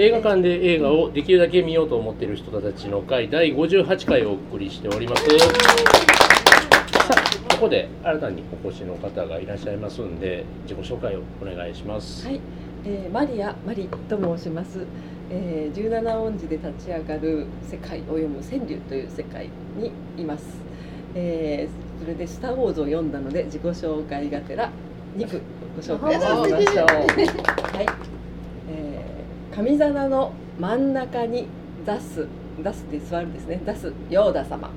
映画館で映画をできるだけ見ようと思っている人たちの会第58回をお送りしております。さあここで新たにお越しの方がいらっしゃいますんで自己紹介をお願いします。はい、えーマリアマリと申します、えー、17音字で立ち上がる世界を読む川柳という世界にいます、えーそれで「スター・ウォーズ」を読んだので自己紹介がてら2句ご紹介してみましょう。はい、えー神棚の真ん中に出す出すって座るんですね。出すヨーダ様。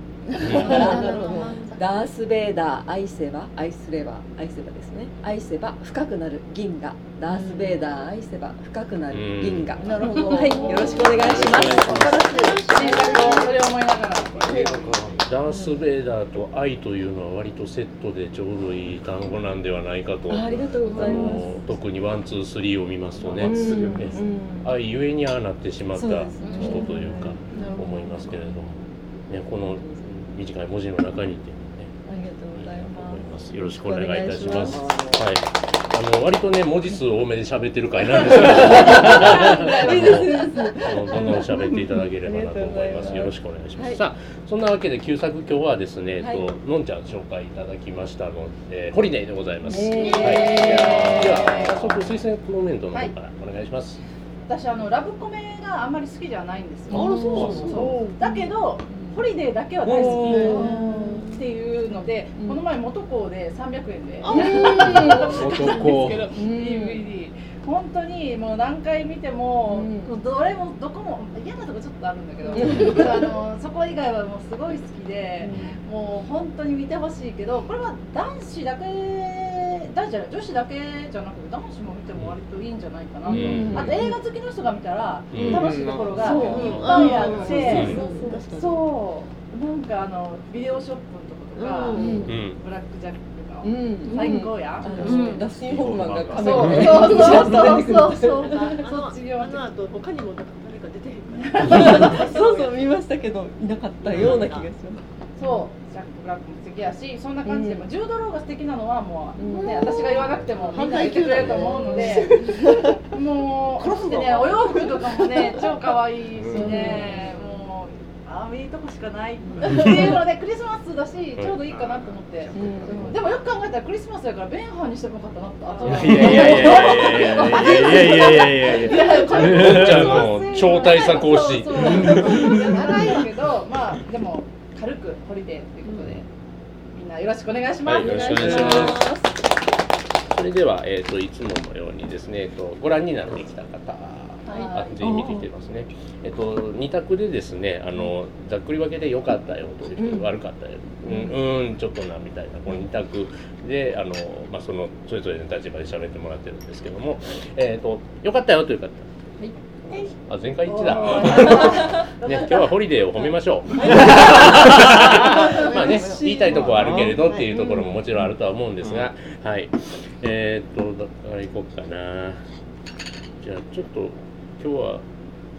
ダース・ベイダー愛せば愛すれば愛せばですね。愛せば深くなる銀河。ダース・ベイダー愛せば深くなる銀河。なるほど。はいよろしくお願いします。それを思いながらダース・ベイダーと愛というのは割とセットでちょうどいい単語なんではないかと。あありがとうございます。あの特に one two three を見ますとね、愛ゆえにああなってしまった人というか思いますけれども、ね、この短い文字の中にっていうのはねありがとうございまますよろしくお願いいたしますおはいあの割とね文字数多めで喋ってる回なんですけどどんどん喋っていただければなと思います。よろしくお願いします。はいさあ、そんなわけで旧作今日はですね、はいとのんちゃん紹介いただきましたので、ホリデーでございます。はい。では早速推薦コメントの方からお願いします。私あのラブコメがあんまり好きじゃないんですよあらそうそうそうだけどホリデーだけは大好きっていうので、うん。この前元校で300円で男。DVD 本当にもう何回見ても、うん。どれもどこも嫌なとこちょっとあるんだけど、あのそこ以外はもうすごい好きで、もう本当に見てほしいけどこれは男子だけ男子じゃ女子だけじゃなくて男子も見ても割といいんじゃないかなと、うん。あと映画好きの人が見たらうん。楽しいところがいっそうぱいあって、うん。そう。なんかあのビデオショップのとことか、うん。うん。ブラックジャックとか、うん。最高や、あうん。のダスティン・ホフマンがカそうメそうラそうでそうそうそうあそっち側あの後他にも誰か出てへん。かそうそう見ましたけどいなかったような気がしますそうジャック・ブラックも素敵やしそんな感じで、うん。ジュード・ローが素敵なのはもう、うん。ね、私が言わなくてもみんな言ってくれると思うので もうそしてねお洋服とかもね超可愛いしね、もうああいいとこしかない。っていうのでクリスマスだしちょうどいいかなと思って、うん。でもよく考えたらクリスマスだからベンハーにしてもよかったなって後いやいやいやいやいやいやいやいやいやいやいや。いやこれのんちゃんの超大作推しそうそうそういや長いけどまあでも軽くホリデーということで、みんなよろしくお願いします、はいよろしくお願いしますそれでは、えっ、と、いつものようにですね、えっと、ご覧になってきた方。あ全員見てきてますね。えっと、二択でですね、あの、ざっくり分けで良かったよというん悪かったよ。うん、うん、ちょっとなみたいな、この二択で、あの、まあ、その、それぞれの立場で喋ってもらってるんですけども。えっと、良かったよという方。あ、前回一致だ。ね、今日はホリデーを褒めましょう。まあね、言いたいとこはあるけれどっていうところももちろんあるとは思うんですが、はい。えーっと、だから行こうかな。じゃあ、ちょっと、今日は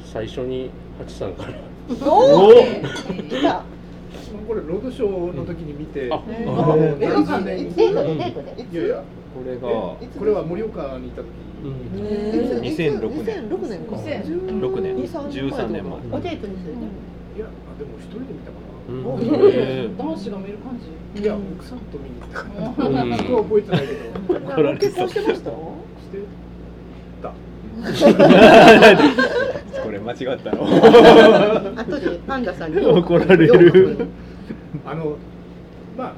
最初に、ハチさんから。おお来たこれロードショーの時に見て、あああの映画館でデートでデートでいやいや、これがえこれは盛岡にいた時？に、2006年。2006年か。6年。二三13年前。おデートにするいや、あでも一人で見たかうん。え男子が見る感じ。な。いや、奥さんと見に行った。かうん。な。覚えてないけど、怒られ結婚してました？してた。これ間違ったろ後でパンダさんに。怒られる。あの、まあ、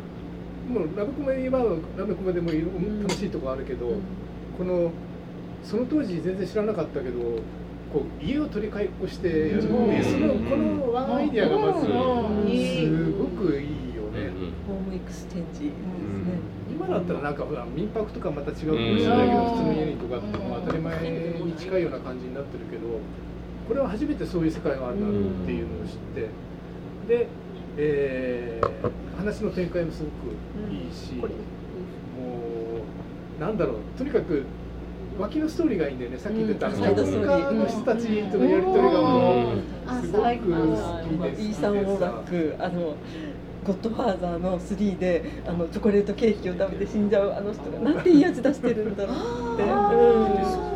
もうラブコメはラブコメでも楽しいとこあるけど、このその当時全然知らなかったけど、こう家を取り替えっこしてやるっていう、そのこのワンアイディアがまずすごくいいよね。ホームエクステンジですね今だったらなんかほら民泊とかまた違うかもしれないけど、うん。普通の家にとかって当たり前に近いような感じになってるけどこれは初めてそういう世界があるなっていうのを知ってで、えー話の展開もすごくいいし、もうなんだろうとにかく脇のストーリーがいいんだよねさっき言ってた、うん脚本家の人たちとのやり取りがもうすごく好きです。イーサン・オーラックあのゴッドファーザー。の3であのチョコレー。トケー。キを食べて死んじゃうあの人がなんていい味出してるんだろうって、う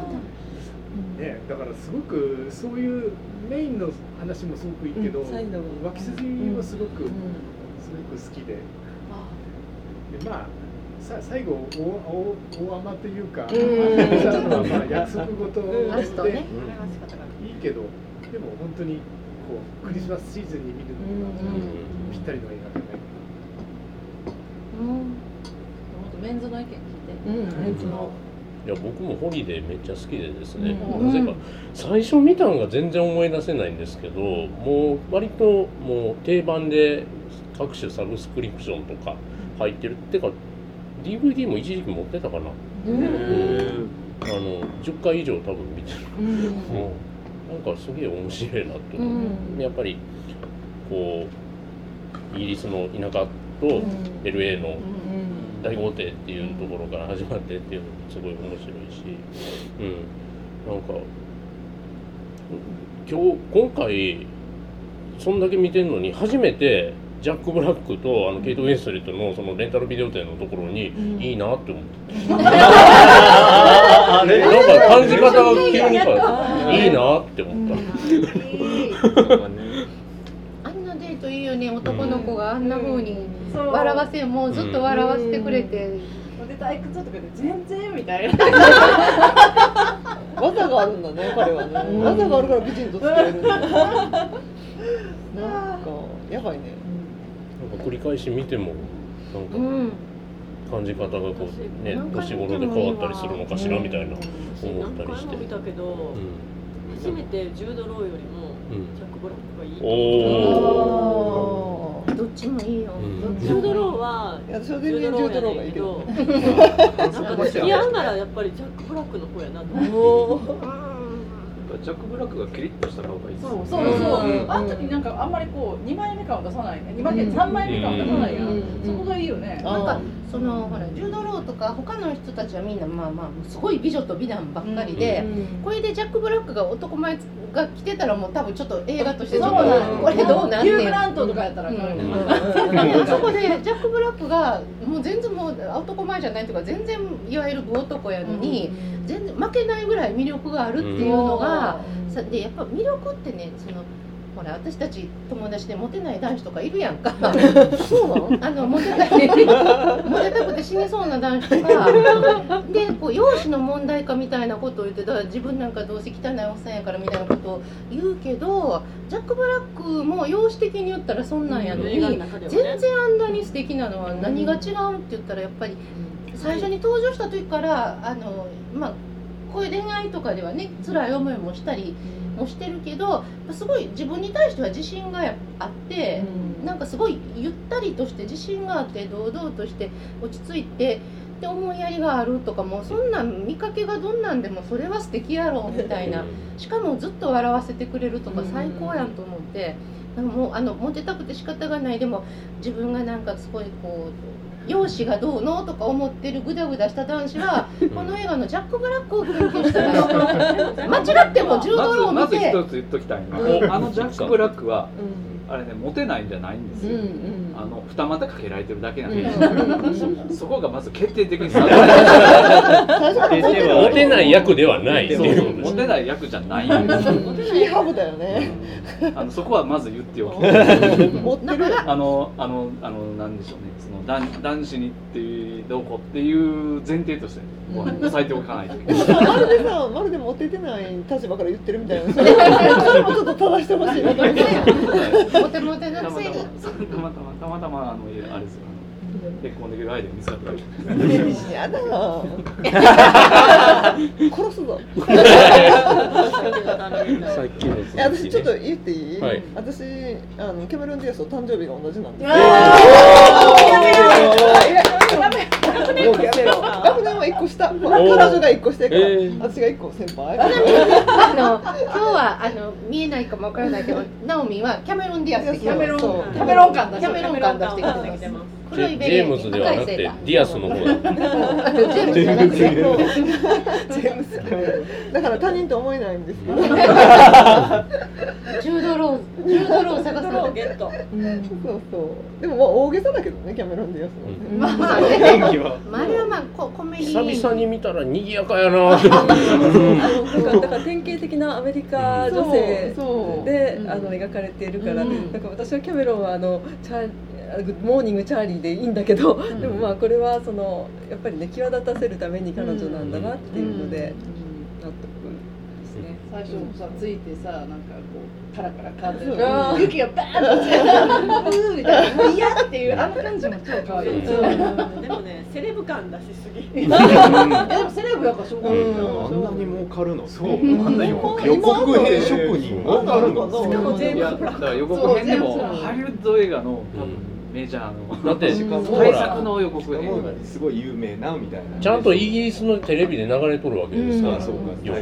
んねだからすごくそういうメインの話もすごくいいけど、うん脇筋もすごく、うん。すごく好きで。でまあさ最後大大大甘というか、ん。ちゃんとまあ約束事でい。いいけどでも本当にこうクリスマスシーズンに見るのがうんぴったりの映画じゃない。かうん。もっとメンズの意見聞いて。うん。メンズのいや僕もホリデーめっちゃ好きでですね、うん。なぜか最初見たのが全然思い出せないんですけどもう割ともう定番で各種サブスクリプションとか入ってるってか DVD も一時期持ってたかな、うん。あの10回以上多分見てる、うん。もうなんかすげえ面白いなとう思う、ん。やっぱりこうイギリスの田舎と LA のうん大豪邸っていうところから始まってっていうのもすごい面白いし、うん、なんか今日今回そんだけ見てんのに初めてジャック・ブラックとあのケイト・ウィンストリートのそのレンタルビデオ店のところにうん。いいなって思って、なんか感じ方が急にあーいいなって思った、あんなデートいいよね。男の子があんな風に。そう笑わせもうずっと笑わせてくれて。で退屈とかで全然みたいな。技があるんだね彼はね。技があるから美人と付き合えるん。だなんかやばいね。なんか繰り返し見てもなんかうん。感じ方がこうね年頃で変わったりするのかしらみたいな思私ったりして。何回も見。たけど、うん。初めてジュード・ローよりもうん。ジャック・ブラックがいいとおあどっちもいいよ。うん。ジュード・ローはーいや私は全然ジュード・ローがいいけど。なんか付き合う。ならやっぱりジャック・ブラックの方やなと思ってもジャック・ブラックがキリッとした顔がいいですそうそうそう、うん。あの時なんかあんまりこう2枚目感を出さない。2枚目、3枚目感を出さないやそこがいいよね、あなんかそのほらジュード・ローとか他の人たちはみんなまあまあすごい美女と美男ばっかりで、これでジャック・ブラックが男前が着てたらもう多分ちょっと映画としてちょっとこれどうなんヒュー・ねんグラントとかやったらあかんよね、でそこでジャック・ブラックがもう全然もう男前じゃないというか全然いわゆる武男やのに、全然負けないぐらい魅力があるっていうのが、さでやっぱ魅力ってねそのほら私たち友達でモテない男子とかいるやんか。そうなのあのモテない。モテたくて死にそうな男子とか。でこう容姿の問題かみたいなことを言ってだ自分なんかどうせ汚いおっさんやからみたいなことを言うけどジャック・ブラックも容姿的に言ったらそんなんやのに、ね全然あんなに素敵なのは何が違うって言ったらやっぱり最初に登場した時からあのまあこういう恋愛とかではね辛い思いもしたりもしてるけどすごい自分に対しては自信があって、なんかすごいゆったりとして自信があって堂々として落ち着いてで思いやりがあるとかもうそんなん見かけがどんなんでもそれは素敵やろみたいな。しかもずっと笑わせてくれるとか最高やんと思って。なんかもうあのモテたくて仕方がない。でも自分がなんかすごいこう容姿がどうのとか思ってるグダグダした男子は この映画のジャック・ブラックを研究したら。間違っても柔道をまずまず見て一つ言っときたいのはあのジャック・ブラックはあれねモテないんじゃないんですよ、あの二股かけられてるだけなんで、そこがまず決定的に差がモテない役ではないモテない役じゃないんですよ、キーハブだよね。あのそこはまず言っておき持ってる。あのあのあのなんでしょうね。その男男子にっていうどうこうっていう前提として押さえておかないといけない。まるでさまるでモテてない立場から言ってるみたいな。それもちょっと正してほしいなと思ってモテモテたまたまのくせにたまたまたまたまあのあれですよ。あの結婚できる相手が見つかった。やだな殺すぞ。さっきのいや私ちょっと言っていい、はい私あのキャメロン・ディアスと誕生日が同じなんですもうキャメロン学年は一個下。彼女が一個下やから、えー。私が一個先輩。あの今日はあの見えないかもわからないけどナオミはキャメロン・ディアスでキャメロン。キャメロン感出してキャメロン感出してきてますジェージェームズではなくてディアスの方だ。タージェームズ。じゃなくてジェームスだから他人と思えないんですけど、ジュードロージュードロー探すゲットそうそうでもまあ大げさだけどねキャメロン・ディアスもね、うんまあまあねまああれはまあこコメディ久々に見たら賑やかやなだから典型的なアメリカ女性で、うんあの描かれているから、うんなんか私はキャメロンはあのチャ Good morning Charlie でいいんだけど、ん。でもまあこれはそのやっぱりね際立たせるために彼女なんだなっていうので、納得ですね。最初さついてさなんかこうカラカラカーテン雪がバーンと落ちてうーみたいな。嫌っていうあの感じも超可愛い。う。んでもねセレブ感出しすぎ。でもセレブやからしょうがないうん。あんなに儲かるの？そう。うんあんな予告編。職人儲かるのしかもジェームズいやだから予告編ハリウッド映画の多分メジャーの だってしかも大作の予告編すごい有名なみたいな。ちゃんとイギリスのテレビで流れとるわけですから、うん。そうか予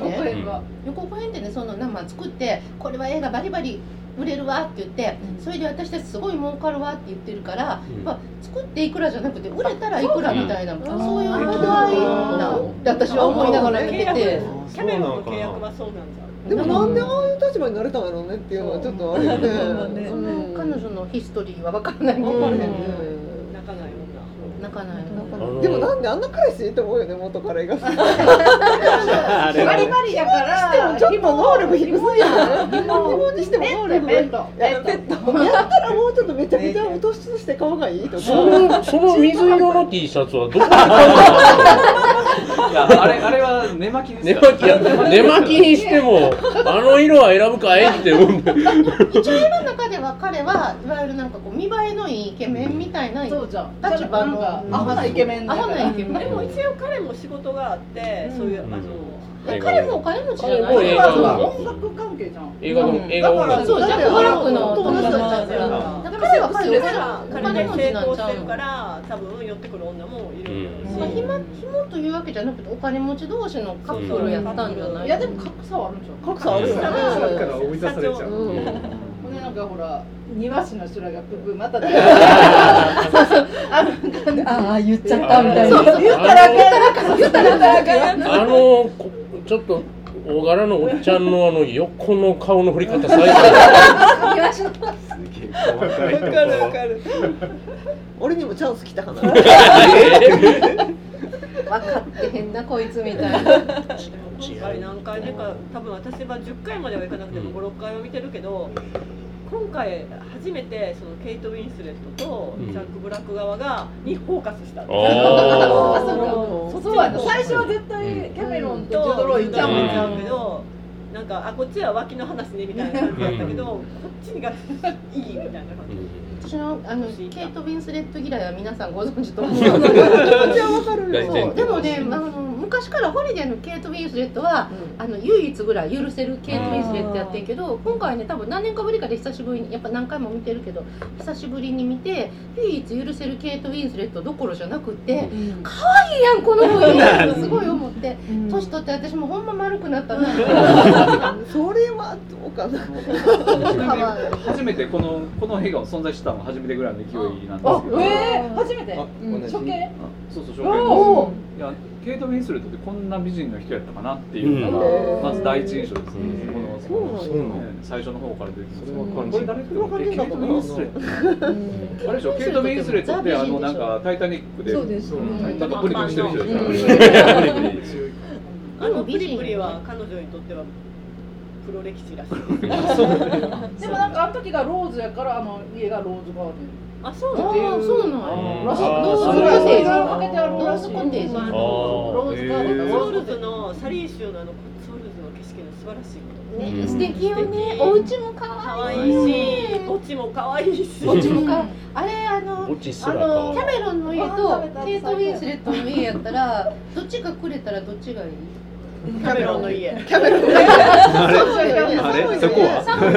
告編で予告編でねその生作ってこれは映画バリバリ売れるわって言って、それで私たちすごい儲かるわって言ってるから、うん。やっぱ作っていくらじゃなくて売れたらいくらみたいな、ん。そういう話題なって私は思いながら見てて。キャメロンの契約はそうなんだでもなんでああいう立場になれたんやろうねっていうのはちょっとあるよね。ね。その彼女のヒストリーは分からないけど、分かるうん。よね泣かない泣かないあのでもなんであんな彼氏いいと思うよね元彼が。バリバリやからちょっと能力低すぎない。紐紐にしても能力ペットいやペットやったらもうちょっとめちゃくちゃ突出して顔がいい？とか。そのその水色の T シャツはどこで買ういやあれあれは寝巻きのです寝巻きや。寝巻きにしてもあの色は選ぶかい？って思う。んだ一応の中彼はいわゆるなんかこう見栄えのいいイケメンみたいなそうじゃん立場のアホなイケメンでも一応彼も仕事があって、そういうあの、彼もお金持ちじゃない。音音楽関係じゃん。映画の映画音楽そうジャック・ブラックの友達だだからだだかからら彼は彼だからお彼金持ちなんで成功ちゃうのしてるから多分寄ってくる女もいるし、まあ、暇紐というわけじゃなくてお金持ち同士のカップルやったんじゃない？いやでも格差はあるんじゃん格差あるから追い出されちゃうなんかほら庭師の人らがププまた ああ言っちゃったみたいな。そうそう。言ったらあかん言ったらあかんあのこちょっと大柄のおっちゃんのあの横の顔の振り方最高すげえ細かい。とこわかるわかる。俺にもチャンス来たかな。分かってへんなこいつみたいな。今回何回目か多分私は10回まではいかなくても56回は見てるけど今回初めてそのケイト・ウィンスレットとうん。ジャック・ブラック側がにフォーカスした。う最初は絶対キャメロンとジュドローいっちゃうもん。ねちゃうけどなんかあこっちは脇の話ねみたいな感じだったけどこっちがいいみたいな感じ。私のあのケイト・ウィンスレット嫌いは皆さんご存知と思う。気持ちはわかるでもねあの昔からホリデーのケイト・ウィンスレットはあの唯一ぐらい許せるケイト・ウィンスレットやってんけど今回ね多分何年かぶりかで久しぶりにやっぱ何回も見てるけど久しぶりに見て唯一許せるケイト・ウィンスレットどころじゃなくて可愛いやんこの子いいやんとすごい思って年取って私もほんま丸くなったな。それはどうかな。初めてこのこの映画を存在したのは初めてぐらいの勢いなんですあけど、えー、初めて？あ同じ処刑あそうそう紹介おおいやケイト・ウィンスレットってこんな美人の人やったかなっていうのうん。がまず第一印象ですね、うんこのそうなのね最初の方から出てきますこれ誰ケイト・ウィンスレットあれでしょ？ケイト・ウィンスレットってあのなんか「タイタニック」でそうです。なんかプリプリしてる人であのプリプリ。は彼女にとってはプロ歴史らしい。でもなんかあの時がローズやからあの家がローズガーデンあそうあなのあそうなんローズそうコテージ。ローズコテージ。ローズガーデソウルズのサリー州のあのソウルズの景色の素晴らしいこと。ねうん。素敵よね。お家も可可愛いし土地も可愛いし。お家も可愛いあれあのあのキャメロンの家とケイト・ウィンスレットの家やったらどっちがくれたらどっちがいい？キャメロンの家。キャメロン。あれ？そこは？寒い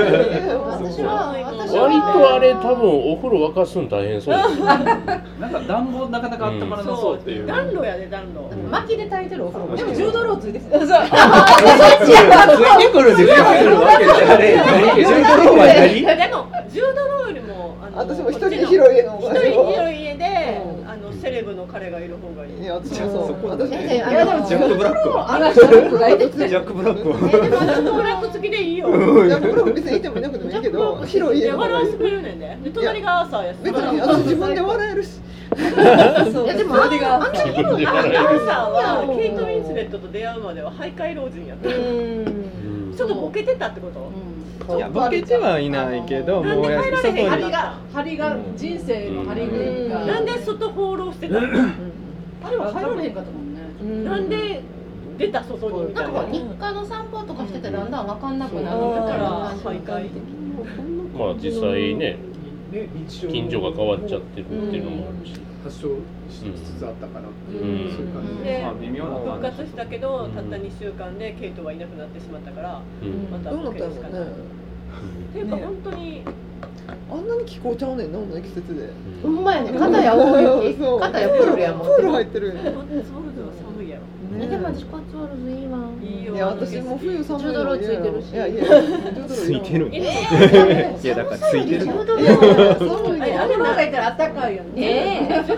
私は私は割とあれ多分お風呂沸かすの大変そうですよ。なんか暖房なかなか温まらなそうっていう、暖炉やで暖炉。薪で炊いてるお風呂も。でもジュードローついてきてそう。ついてくる。んですよ来るわけじゃねえ何ジュードローは何？でも10ドルよりもあの私も一人で広い家の一人広い家であの彼がいる方がいい。いや私もそう。私もいやいやあのジャック・ブラックは。あの人のがいてジャック・ブラックは。えでも私もブラック付きでいいよ。いやこれも別にいてもいなくてもいいけど広い家笑わせてくれるねんでで隣がアーサーやし別に私自分で笑えるし。いやでもあれが自分でア笑えるーサーはケイト・ウィンスレットと出会うまでは徘徊老人やったうんちょっとボケてたってこといやボケてはいないけどなんでもうや帰られへん外に。張りが張りが人生の張りというか、なんで外放浪してたの？あれは入られへんかったもんね。なんで出た外に？みたなないんか日課の散歩とかしててだんだん分かんなくなるだか。ら感じ徘徊まあ実際ねね日常近所が変わっちゃってるっていうのもあるし。発症しつつあったからっていう、うん。そういう感じで、でまあ微妙な復活したけどたった2週間でケイトはいなくなってしまったからうん。またどうなボケるしかないったんやろね？っていうか本当にあんなに気候ちゃうねんなこの季節で。ほんまやね。肩や大雪。肩やプールやもんプール入ってるよね。ソウルズは寒いやろえでも私コッツウォルズいいわいいよ。いや私も冬寒いのジュードローついてるし。いやいや。ついてるいやだからついてる。のいや寒いあれあれなんか言ったらあったかいよね。ねえ。数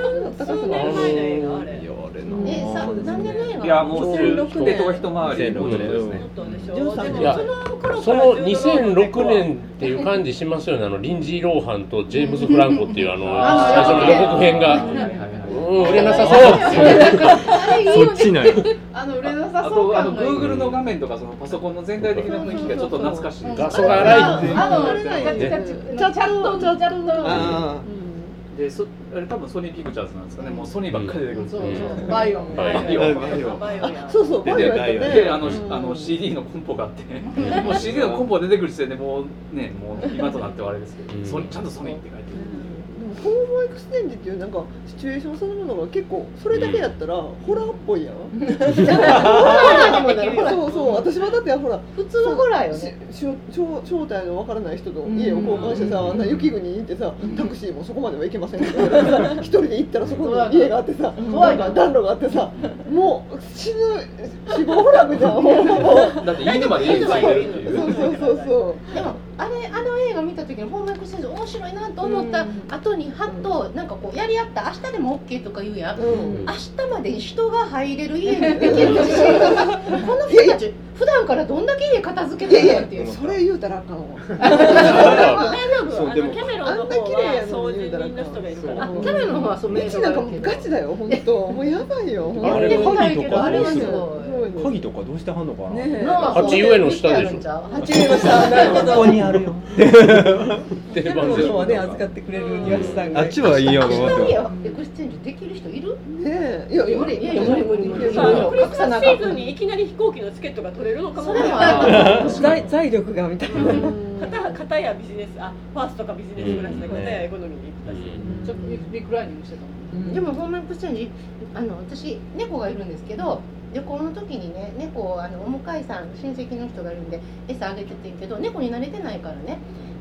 年前の映画あれいやあれ。えさ何年の映画いやもう2006手と一回り2006年ですね。もっとでしょ13でもいやその頃その2006年っていう感じしますよね。あのリンジー・ローハンとジェームズ・フランコっていうあの最初の予告編が。はいはいはいうん売れなさそう。っていうそっちなんや。あの売れなさあそうとあの Google の画面とかそのパソコンの全体的な雰囲気がちょっと懐かしい。画素が荒いっていう。あのあれないガチガチチャットチャット。あでそあれ多分ソニーピクチャーズなんですかね。もうソニーばっかり出てくるバイオン。バイオン。バイオン。 VAIOやそうそう VAIOやったね。であの、あの CD のコンポがあって、もう CD のコンポ出てくる時点でもうねもう今となってはあれですけど、ちゃんとソニーって書いてる、 home exchange っていうなんかシチュエーションそのものが結構それだけやったらホラーっぽいやん。そうそう私はだってほら普通のホラーよしねし正正体のわからない人と家を交換してさ、あん。な雪国に行ってさタクシーもそこまでは行けませんけど 一人で行ったらそこに家があってさ怖いか暖炉があってさもう死ぬ死亡フラグじゃんもうだって家まで家についてるっていうそうそう。そうそうでもあれあの映画見た時にホームエクステンジ面白いなと思った後にはっとなんかこうやり合った明日でも OK とか言うやん、うん。明日まで人が入れる家にできる自信が この人たち 普段からどんだけ家片付けてるのっていう。それ言うたらあかんわ。大丈夫そうでもあのキャメロンの方は掃除人の人がいるからあキャメロンはそうメイなんかもガチだよ本当。もうやばいよあれはすすごい。ごい鍵とかどうしてはんのかな、鉢植えの下でしょ。鉢植えの下。なるほどここにあるよ。はね預かってくれる庭師さんが。あっちはいいよと思っ exchange できる人いる？ねえ。いやいや無理いやいや無理無理無理さあクリスマスシなーズンにいきなり飛行機のチケットが取れるのかもそれもある財財力がみたいな。片片やビジネスあファーストかビジネスクラスで片やエコノミーに行ったしちょっとリクライニングしてたもんでもホームエクスチェンジあの私猫がいるんですけど旅行の時にね猫をあのお向かいさん親戚の人がいるんで餌あげててんけど猫に慣れてないからね。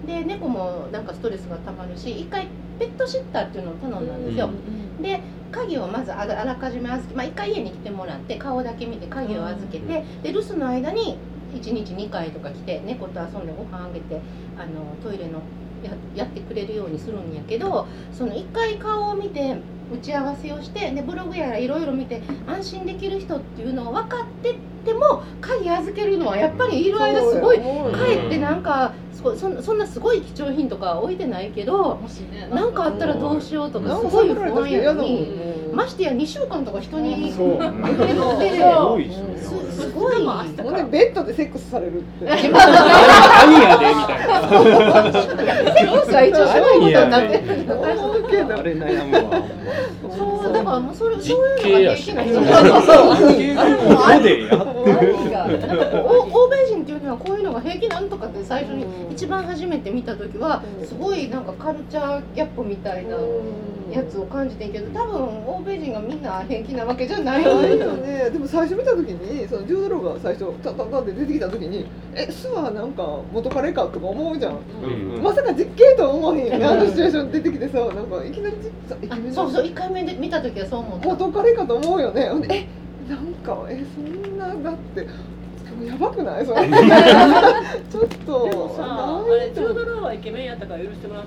で猫もなんかストレスがたまるし一回ペットシッターっていうのを頼んだんですよ、で鍵をまずあらかじめ預け、まあ、1回家に来てもらって顔だけ見て鍵を預けてで留守の間に1日2回とか来て猫と遊んでご飯あげてあのトイレのややってくれるようにするんやけどその1回顔を見て打ち合わせをしてでブログやらいろいろ見て安心できる人っていうのを分かってっても鍵預けるのはやっぱりいる間すごい帰ってなんかそそんそんなすごい貴重品とか置いてないけどもしねなんかあったらどうしようとかかすごい不安やのにましてや2週間とか人にそう。送ってるってすごいっすねすすごい。ほんでベッドでセックスされるって。何 やでみたいなセックスは一応すごいことになってる思うけどあれ悩むわそうだから。もうそれ実そういうのが刑やし平気な人ここでや なんかこう欧欧米人っていうのはこういうのが平気なんとかって最初に一番初めて見た時はすごいなんかカルチャーギャップみたいなやつを感じてんけど多分欧米人がみんな平気なわけじゃない。よね。でも最初見た時にそのジュードローが最初タンタンタンって出てきた時にえ巣はなんか元彼かとか思うじゃん。うんまさか実刑とは思わへん。よねあのシチュエーション出てきてさなんかいきなり実イケあメンそうそう1回目で見た時はそう思った。元彼かと思うよね。えなんかえそんなだってやばくない？それ。ちょっと。でもさあれジョード・ローはイケメンやったから許してもらっ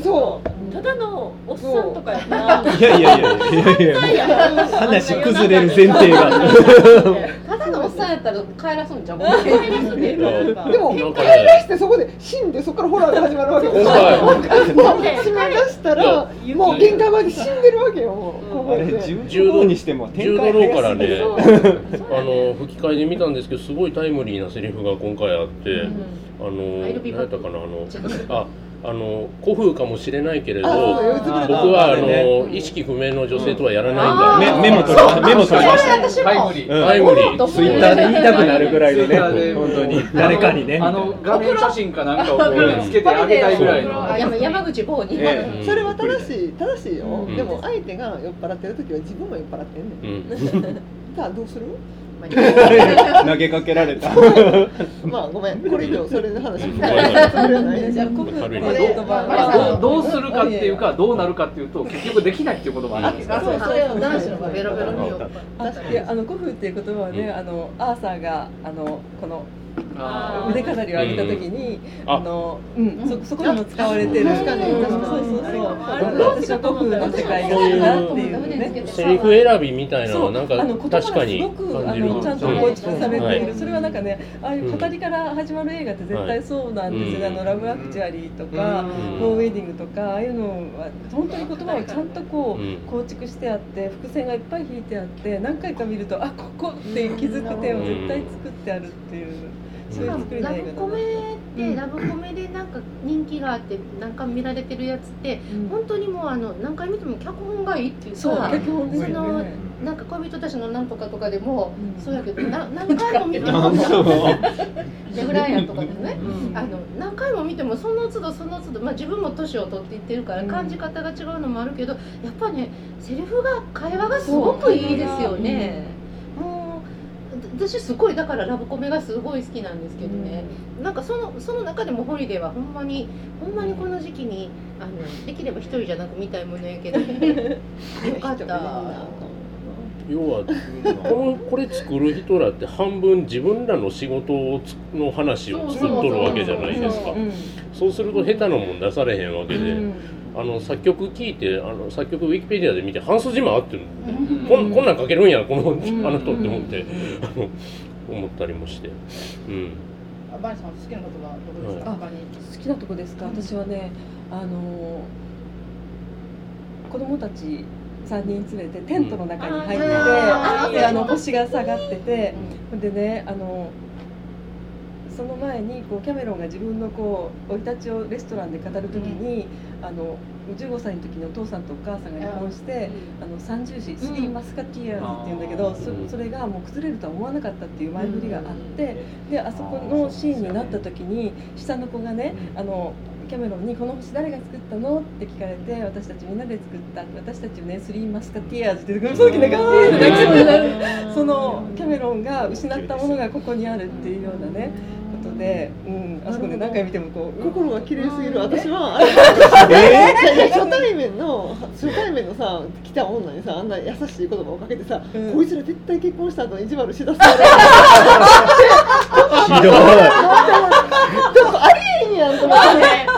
そう。ただのおっさんとかやったらいやいやいやいやいやもう話崩れる前提が。ただのおっさんやったら帰らそうん。ちゃう。でもなんか帰ねらしてそこで死んでそこからホラーが始まるわけよ。今回もう締め出したらもう限界まで死んでるわけよ。もうあれ柔道にしても柔道展開ローからねあの吹き替えで見たんですけどすごいタイムリーなセリフが今回あって、あの何やったかなあのああの古風かもしれないけれど僕はあの、ね意識不明の女性とはやらないんだ、メメモ取りメモ取りました。イムリイムリー。ツイッターで言いたくなるぐらいのね本当に。誰かにね。あの画面写真かなんかをつけてあげたいぐらいの。あ山山口某に、それは正しい正しいよ、うん。でも相手が酔っ払ってる時は自分も酔っ払ってんねん、うん。さあどうする？投げかけられた。まあごめんこれ以上それの話。じゃあ古風って言葉まあどうどうするかっていうかどうなるかっていうと結局できないっていうこともあるんですあそうそれを男子のがベロベロに。よあいやあの古風っていう言葉はね、うん。あのアーサーがあのこのあ腕飾りを上げた時に、あ。あのうんそそこにも使われてる。確かにうん確かに。そうそうそう。私は古風の世界が好きだっていうね。セリフ選びみたいなのそう。はなんかあの言葉が確かにすごくあのちゃんと構築されている、はい。それはなんかねああいう語りから始まる映画って絶対そうなんですよね、はい。あのラブアクチュアリーとか、うん。フォーウェディングとかああいうのは本当に言葉をちゃんとこうん。う構築してあって伏線がいっぱい引いてあって何回か見るとあここって気づく点を絶対作ってあるっていう、そういう作りのラブコメってラブコメでなんか人気があって何回も見られてるやつってうん。本当にもうあの何回見ても脚本がいいっていうそうか脚本そのね。なんか恋人たちのなんとかとかでも、うん。そうやけどな何回も見てもジェグライアンとかでもね、うん。あの何回も見てもその都度その都度、まあ、自分も年を取っていってるからうん。感じ方が違うのもあるけど、やっぱねセリフが会話がすごくいいですよね。私すごいだからラブコメがすごい好きなんですけどね、なんかそのその中でもホリデーはほんまにほんまにこの時期にあのできれば一人じゃなく見たいものやけど よかった。要はこのこれ作る人らって半分自分らの仕事をつの話を作っとるわけじゃないですか。うんそうすると下手なもん出されへんわけで、うんあの作曲聞いてあの作曲ウィキペディアで見て半筋も合ってる、こんこんなん書けるんやこの あの人って思って、あ の思ったりもして、うん、あバニさん好きなことはどこですか、はい。好きなとこですか？私はねあの子供たち3人連れてテントの中に入ってて、あーであの星が下がってて、でねあのその前にこうキャメロンが自分のこう生い立ちをレストランで語るときに、あの15歳の時にお父さんとお母さんが離婚して、あの三重士スリーマスカティアーズっていうんだけど、うん。そそれがもう崩れるとは思わなかったっていう前振りがあって、であそこのシーンになった時に下の子がねあのキャメロンに「この星誰が作ったの?」って聞かれて「私たちみんなで作った私たちねスリーマスカティアーズ」ってその時なん。てそのキャメロンが失ったものがここにあるっていうようなねで、うん、あそこで何回見てもこう心が綺麗すぎる。私は 初対面の初対面のさ来た女にさあんな優しい言葉をかけてさ、こいつら絶対結婚した後に意地悪しだすからひどい。でもありえんやんと思って。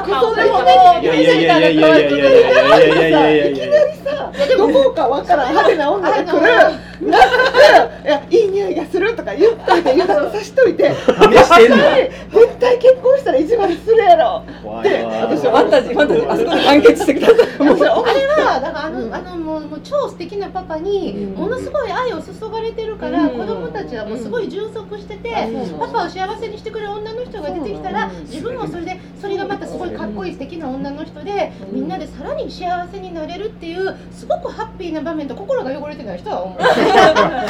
それもねいやいやいやいやいやいやいやいやいやいやいやいやさどこかわからん派手な女が来るなんかいやいい 匂いがするとか言っといて言うたらさしといて試してんの？絶対結婚したら意地悪するやろ。で怖いわ。私はファンタジーファンタジーあそこで完結してください。私はあれはだからあの,、あのもうもう超素敵なパパにものすごい愛を注がれてるから、うん。子供たちはもうすごい充足してて、うん。パパを幸せにしてくれる女の人が出てきたら自分もそれでそれがまたすごいかっこいい素敵な女の人でみんなでさらに幸せになれるっていうすごくハッピーな場面と心が汚れてない人は思う。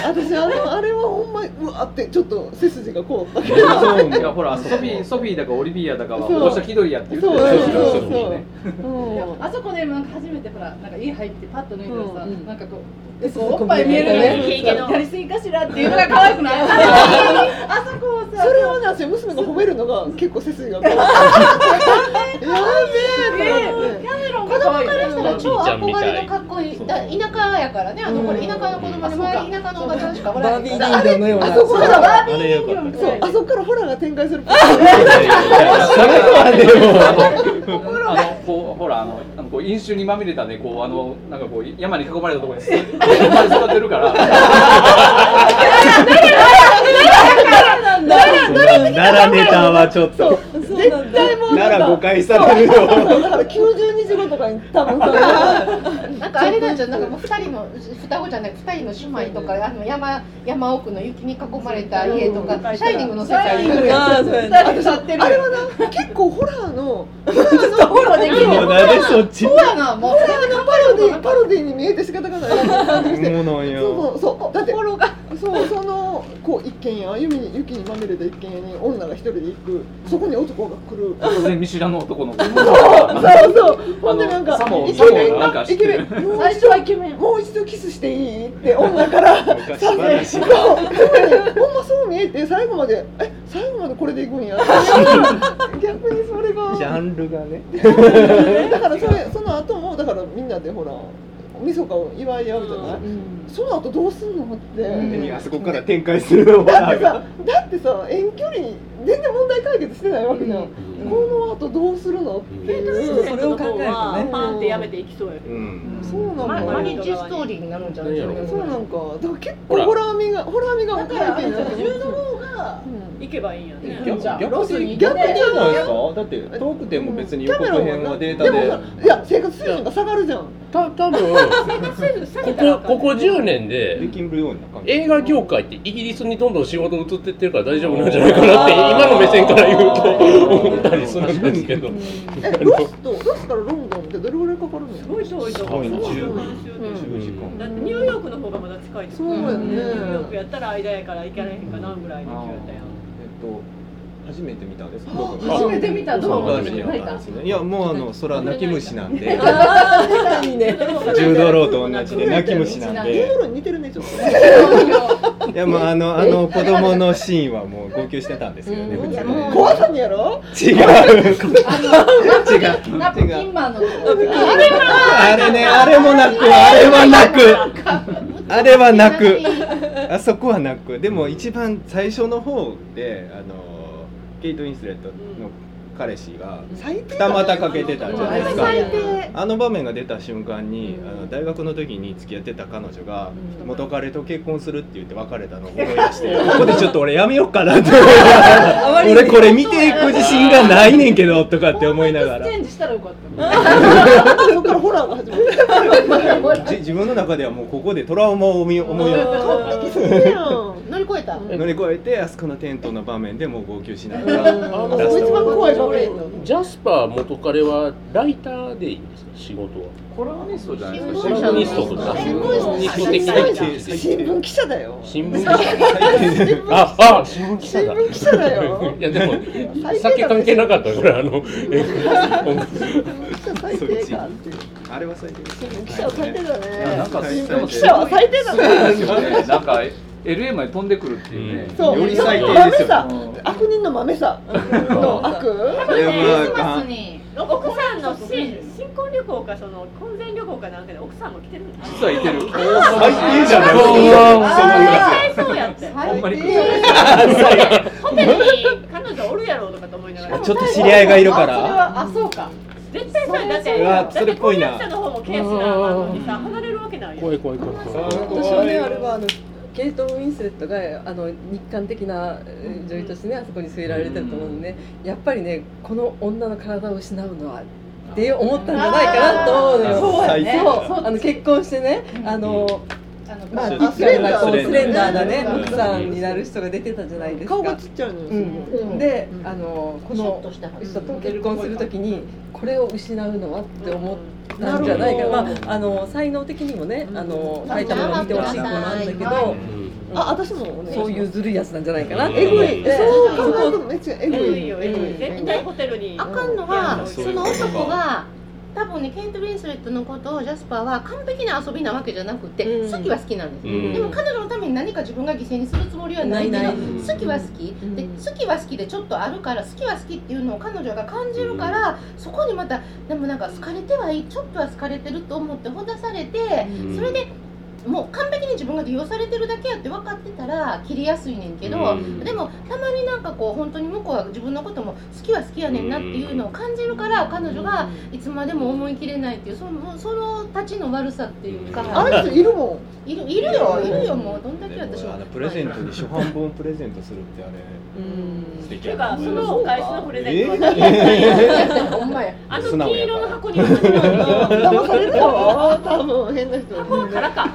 私あのあれはほんまにうわってちょっと背筋がこうそう。いやほらソフィーソフィーだかオリビアだかはそう。こうした気取りやって言ってそうそうそうソフィーねうんあそこでなんか初めてほらなんか家入ってパッと脱いだらさ、うん。なんかこうえこうおっぱい見えるのやりすぎかしらっていうのが可愛くないあそこをさそれは娘が褒めるのが結構背筋がこう。や べえと思って。キャメロンが可愛い。からしたらうん超憧れのかっこい。いだ田舎やからね。あのこれうん田舎の子供で周り田舎のおばちゃんしかおらバービー人形のような。あそこからバービー人形みたいなそう。あそこからホラーが展開する。それはでもホラあのこうほらあのあのこう飲酒にまみれたねこうあのなんかこう山に囲まれたところに生まれ育ってるから。奈良ネタはちょっと。絶対もう奈良誤解されるよ。だから90日後とかに多分さなんかあれなんじゃなんかもう二人の双子じゃない二人の姉妹とかあの山山奥の雪に囲まれた家とかシャイニングの世界。にあってるあれはな結構ホラーの。ホラーできる。もうなんでそっちそうやなもう。ホラーのパロディパロディに見えて仕方がない。そうそうそうだってそうそのこう一軒家雪に雪にまみれた一軒家に女が一人で行く。そこに男が来る。突然見知らぬ男の。子。そうそう。ほんでなんかイケメンさもなんか知イケメンもう一度イケメン。もう一度キスしていいって女から 昔さ話。そうほんまにほんまそう見えて最後までえ最後までこれでいくんや。逆にそれが。ジャンルがね。だからそれその後もだからみんなでほらみそかを祝い合うじゃない、その後どうすんのって、あそこから展開するのだってさだってさ遠距離全然問題解決してないわけじゃん、この後どうするのっていう、それを考えるとねパンってやめていきそうやけど、そうなんマかマリッジストーリーになるんじゃない？そうなんか。だから結構ホラー味がホラー味が分かるけど柔道が行けばいいんやね、逆に逆行けじゃないですか？だってトークテーマ別に予告編はデータで。いや生活水準が下がるじゃん。た多分ここここ10年で映画業界ってイギリスにどんどん仕事移ってってるから大丈夫なんじゃないかなって今の目線から言うと思ったりするんですけど。えロスとロスからロンドンってどれぐらいかかるの？すごい遠いと思うすごいなそう10なん。ですよね10時間だってニューヨークの方がまだ近いそうやね。ニューヨークやったら間やから行かれへんかなぐらいの気やったやん。えっと初めて見たんです初めて見た。どう思初めて見たんですね。いやもうあのそれは泣き虫なんで。ああ確ね。柔道ローと同じで泣き虫なんジュで似てるねちょっといやもうあのあの子供のシーンはもう号泣してたんですけどね普通に。怖さにやろ？違う。ナプキンマンのあれねあれも泣く。あれは泣く。あれは泣く。あそこは泣く。でも一番最初の方であのケイト・インスレットの彼氏が二股かけてたじゃないですか。あの場面が出た瞬間にあの大学の時に付き合ってた彼女が元彼と結婚するって言って別れたのを思い出してここでちょっと俺やめようかなって。俺これ見ていく自信がないねんけどとかって思いながら。チェンジしたらよかったそこからホラーが始まるじ 自分の中ではもうここでトラウマを思いやん。乗り越えた乗り越えてあそこのテントの場面でもう号泣しながらジャスパー元彼はライターでいいんですか？仕事は。コラムニストじゃないですか。コラムニストとか新聞記者だよ。新聞記者。ああ新聞記者だ新聞記者だ。よいやでも酒関係なかったからあのあれは最低記者は最低だね。なんか新聞記者は最低だね。なんか LA まで飛んでくるっていうね。そう。より最低豆ですよ。さ。悪人の豆さ。の悪。いやまあかに。奥さんの新新婚旅行かその婚前旅行かなんかで奥さんも来てるんです実はいてる。最低じゃない。そうやってほんまに。ホテルに彼女おるやろとかと思いながら。ちょっと知り合いがいるから。はあそうか。絶対そうやだってだってそれっぽいな。婚約者の方もケースなのにさ離れるわけないやん。怖い怖い。怖い怖い。私はねあれはあのケイト・ウィンスレットがあの日韓的なえー女優としてねあそこに据えられてると思うので、ね、やっぱりねこの女の体を失うのはって思ったんじゃないかなと思うのよ。そうやね。そう。あの結婚してねあのあのまあ、スレンダースレンダーなねうん。奥さんになる人が出てたじゃないですか。顔がちっちゃいのよ、うん、で、あのこのとした人と結婚するときにこれを失うのはって思ったんじゃないかな、まあ、あの才能的にもねあの書いたものを見てほしい子なんだけど、あ私もねそういうずるいやつなんじゃないかな。ってえぐい。でそう考えるとめっちゃえぐい。よえぐい。絶対ホテルにあかんのはうん。その男が多分ねケント・ウィンスレットのことをジャスパーは完璧な遊びなわけじゃなくて、うん。好きは好きなんです、うん。でも彼女のために何か自分が犠牲にするつもりはないけどないない。好きは好き、ん。で好きは好きでちょっとあるから好きは好きっていうのを彼女が感じるから、そこにまたでもなんか好かれてはいいちょっとは好かれてると思ってほだされて、うん。それでもう完璧に自分が利用されてるだけやって分かってたら切りやすいねんけど、うん。でもたまになんかこう本当に向こうは自分のことも好きは好きやねんなっていうのを感じるから彼女がいつまでも思い切れないっていうそのその立ちの悪さっていうか、あの人いるもん。いるいるよいるよ。もうどんだけ私もあのプレゼントに初版本プレゼントするってあれうん。素敵やなと思いますのお返しのプレゼントはえ ほんまや。あの黄色の箱に入ってるの騙されるかわ多分変な人。箱の殻か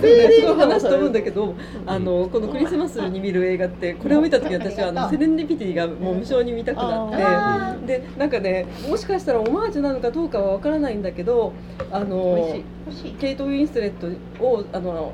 でその話飛ぶんだけどあのこのクリスマスに見る映画ってこれを見た時私はあのセレンディピティがもう無償に見たくなってでなんかねもしかしたらオマージュなのかどうかはわからないんだけどあのケイト・ウィンスレットをあの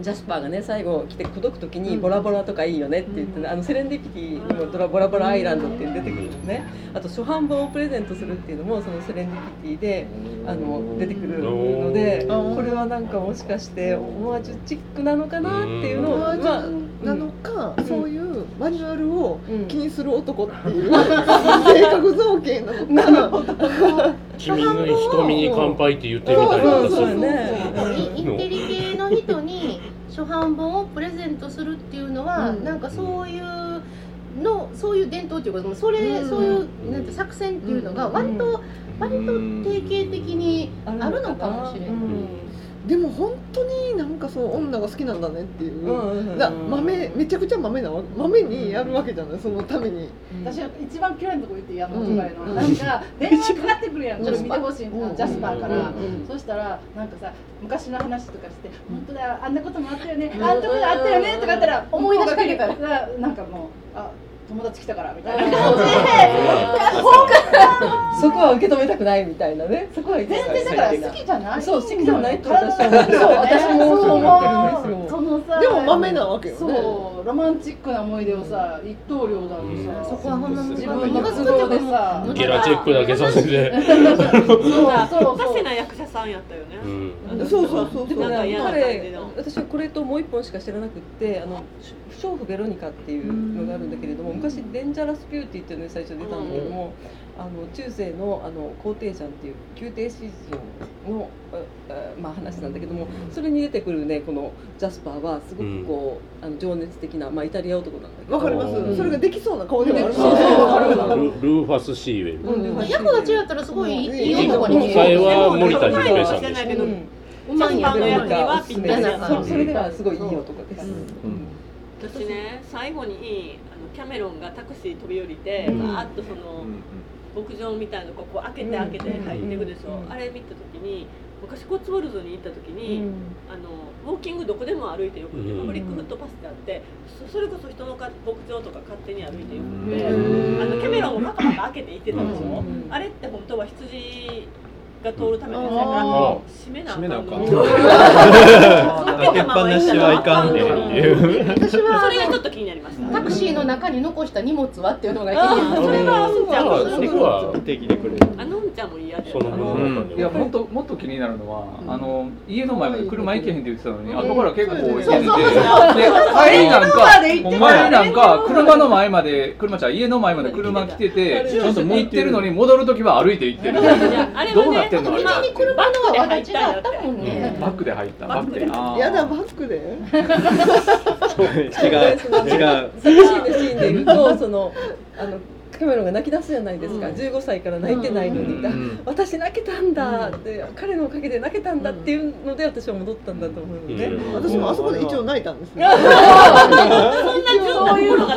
ジャスパーがね最後来て口説く時に「ボラボラとかいいよね」って言って、ねあのセレンディピティにもドラ「ボラボラアイランド」って出てくるのね。あと初版本をプレゼントするっていうのもそのセレンディピティであの出てくるのでこれはなんかもしかしてオマージュチックなのかなっていうのをマージまあュなのか、そういうマニュアルをうん気にする男っていう。性格造形なのか君の瞳に乾杯って言ってみたりとかすそうそうるねインテリ系の人に初版本をプレゼントするっていうのは、うん。なんかそういうのそういう伝統っていうかそれ、うん。そういうなんて作戦っていうのが割と、割と定型的にあるのかもしれない。うんでも本当になんかそう女が好きなんだねっていう、うんだ豆めちゃくちゃ豆なわ豆にやるわけじゃないそのために。私は一番嫌いなとこ言っていいあの。うん。なんか 電話かかってくるやん。これ見てほしいうんジャスパーから、うんそしたらなんかさ昔の話とかして「本当だよあんなこともあったよねあんなことあったよね」とか言ったら思い出しかけたら。らなんかもう「あ友達来たから」みたいな。感じでそこは受け止めたくないみたいなね。そこは全然だから好きじゃない。そう好きじゃないって体私そう。私もそう思ってるんですよ。そのさでも豆なわけよね。そう。ロマンチックな思い出をさ一刀両断にさ、そこは自分の都合でさ。ゲラチェックだけさせて、そうそうおかしな役者さんやったよね。うん、そうそうそうそう。彼の。私はこれともう一本しか知らなくってあの「娼婦ベロニカ」っていうのがあるんだけれども昔「デンジャラス・ビューティー」っていうのに最初出たんだけども、あの中世のあの皇帝ジャンっていう宮廷詩人の、ああまあ、話なんだけどもそれに出てくるねこのジャスパーはすごくこう、あの情熱的な、まあ、イタリア男なんだけど。わかります、うん。それができそうな顔ではあるそうルルーファス・シーウェル、うん。役が違ったらすごいいい男に見える。は森田純平さんですけどうん。うまいん。やジャスパーの役にはぴったりそうそれではすごいいい男です、私ね最後にあのキャメロンがタクシー飛び降りて、うん。バーッとその牧場みたいなとこ開けて開けて入っていくでしょ、うんあれ見た時に昔コッツウォルズに行った時に、あのウォーキングどこでも歩いてよくて、うんパブリックフットパスってあってそそれこそ人のか牧場とか勝手に歩いてよくて、うん。あのキャメロンもパカパカ開けて行ってたでしょ、うん。あれって本当は羊が通るためのからめなあ閉めなあかん。の開けっぱなしはいかん。ねんっていう私それはがちょっと気になりました。タクシーの中に残した荷物はっていうのが気になるそれはそうじゃあそこは定義でくれる。あのんちゃんも嫌で。そのいやもっともっと気になるのは、うん。あの家の前まで車行けへんって言ってたのに、うん。後から結構行けてて、で帰りなんかなんか車の前まで車じゃ家の前まで車来ててちゃんと行ってるのに戻る時は歩いて行ってる。どうなってんのあれ。別に車のはわだちがあったもんね。バックで入った。バックで。やだバックで。違う。違う。作シーンのシーンでそのあのキャメロンが泣き出すじゃないですか、うん。15歳から泣いてないのに、だ私泣けたんだ。って、彼のおかげで泣けたんだっていうので私は戻ったんだと思うのね、うん。私もあそこで一応泣いたんですねそんなそういうのが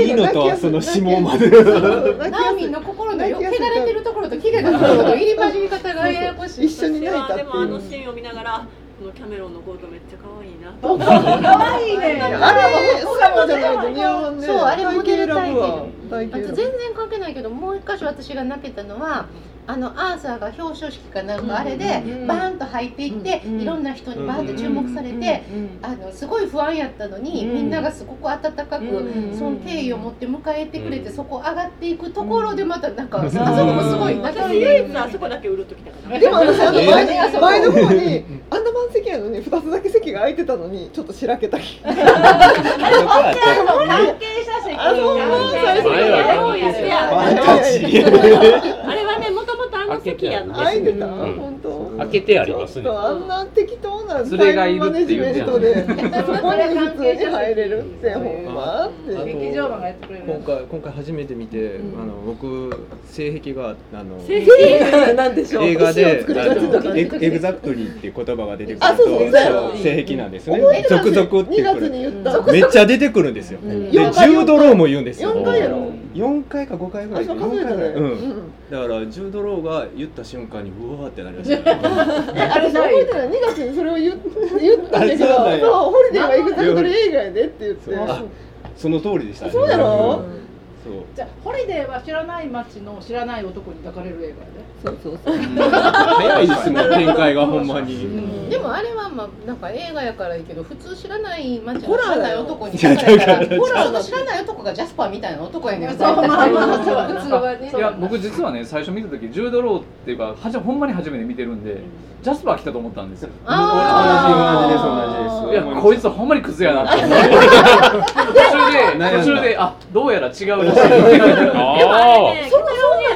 いいのとはその指紋までナーミンの心のよ。汚れてるところと綺麗なところの入り混じり方がややこしい。一緒に泣いたってでもあのシーンを見ながらこのキャメロンのコートめっちゃ可愛いな。可愛いね。あれそうじゃないと似合わんねそうあれモデル体型体型あと全然関係ないけどもう一箇所私が泣けたのはあのアーサーが表彰式かなんかあれでうん。バーンと入っていってうん。いろんな人にバーンと注目されてあのすごい不安やったのにうん。みんながすごく温かくうん。その敬意を持って迎えてくれてうん。そこ上がっていくところでまたなんかあそこもすごい泣け私て唯一あそこだけ売るときたかなでも私あのえ前ー前の方にアンダマン席やのに2つだけ席が空いてたのにちょっとしらけた気 関係者席あれはねもともとあの席やった空いてた、うん。本当？開けてありますね。あんな適当な連れがいるってタイムマネジメントでそこに普通に入れるってほんま劇場マンがやってくれる今回今回初めて見て、うん。あの僕性癖があの性癖？なんでしょう？映画で exactly っていう言葉が出てくるとあそうそうそう。性癖なんですね。続々って2月くに言った。るめっちゃ出てくるんですよ、ん。で四回ジュード・ローも言うんですよ。4回やろ？4回か5回ぐらいあそう数えたね。うん。うん。だからジュード・ローが言った瞬間にうわーってなりました。よ あれ覚えてない2月にそれを言っ言ったんだけどあそうホリデーは exactly 映画やでって言って。あその通りでしたね。そうやろ？そう。じゃあホリデーは知らない街の知らない男に抱かれる映画やで。そうそうそう。早いですもん 展開がほんまに、でもあれはまあなんか映画やからいいけど普通知らない街ホラーの知らない男に抱かれたら いやホラーの知らない男がジャスパーみたいな男やねんそうまあまあそう普通はね。いや僕実はね最初見た時ジュード・ローっていうかはじほんまに初めて見てるんでジャスパー来たと思ったんですよ。同じ同じです同じです。いやこいつほんまにクズやなって思って。途中で途中であどうやら違うらしい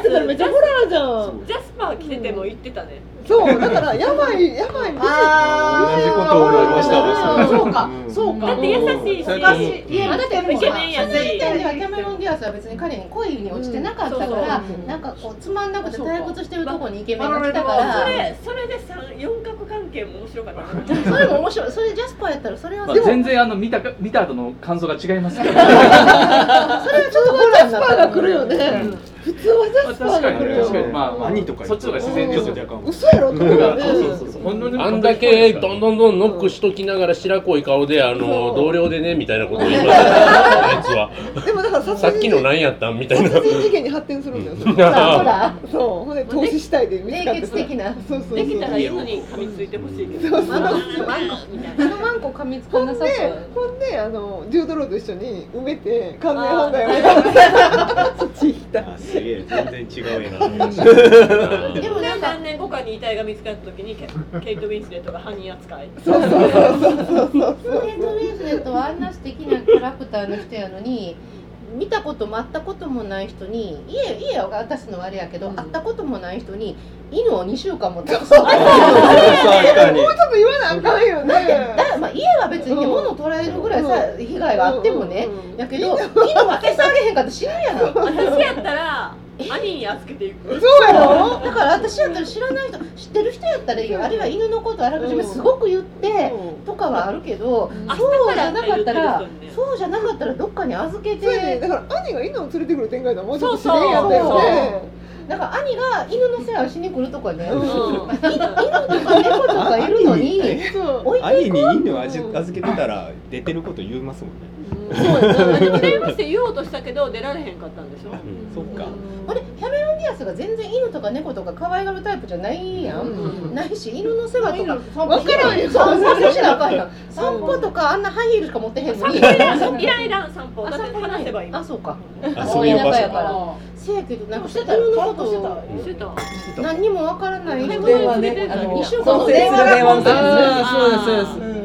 ってたらめっちゃホラーじゃん。ジャスパー着てても言ってたね。そうだからやばいやばい。あ同じことを思いました。そうかうん。そうか。だって優しいしだってイケメンやし。その時点ではキャメロン・ディアスは別に彼に恋に落ちてなかったから、なんかこうつまんなくて退屈してるとこにイケメンまが来たかそら、れそれで三四角関係も面白かったなそれも面白い。それジャスパーやったらそれはまあ全然あの見たか見た後の感想が違いますけど。それはちょっとホラージャスパーが来るよね普通はジャスパー確かにが来るよ確かに。まあまあ。兄とかそっちの方が自然ですよ若干嘘やろとそうそうそうそう。ほん。のあんだけどんどんどんノックしときながら白濃い顔であの同僚でねみたいなことを言いましたねあいつは。でもだから殺さっき人の何やったん？みたいな。殺人事件に発展するんだよ。ほら。そう。ほんで投資したいで見つかって冷血的なそうそうそう。できたら犬に噛みついてほしいけどそうそうあのマンコみたいなあのマンコ噛みつかなんさそうほんであのジュードローと一緒に埋めて完全犯罪をやってそっち行ったあすげえ全然違うやなでもなんか。何年後かに遺体が見つかった時にケケイト・ウィンスレットが犯人扱い。そうそうそうそう。そうケイト・ウィンスレットはあんな素敵なキャラクターの人やのに見たことも会ったこともない人に家家を渡すのはあれやけど、会ったこともない人に犬を2週間も確かにもうちょっと言わなあかんよね別にね、物を取られるぐらいさ、被害があってもね、うんやけど犬は餌あげへんかったら死ぬやん。私やったら兄に預けていくそうやろ？だから私やったら知らない人知ってる人やったらいいよ。あるいは犬のことあらかじめすごく言って、とかはあるけど、そうじゃなかったら、そうじゃなかったらどっかに預けて。だから兄が犬を連れてくる展開だもん。もうそうそうだから兄が犬の世話をしに来るとかね、うん。犬犬とか猫とかいるのに置いていく。兄に犬預けてたら出てること言いますもんねそう。でも電話して言おうとしたけど出られへんかったんでしょ？そっか。あれキャメロン・ディアスが全然犬とか猫とか可愛がるタイプじゃないやん、うん。ないし犬の世話とか分からんよ。散歩しなあかんやん。散歩とかあんなハイヒールしか持ってへんのに。い。らんいらん散歩。だって話せばいいあそうか。あそういう場所田舎やかせやけどなんかしてたよ。犬のことしてた。をしてた。何にもわからない人電話ね。連れてったあの二週間そう電話そうですそうです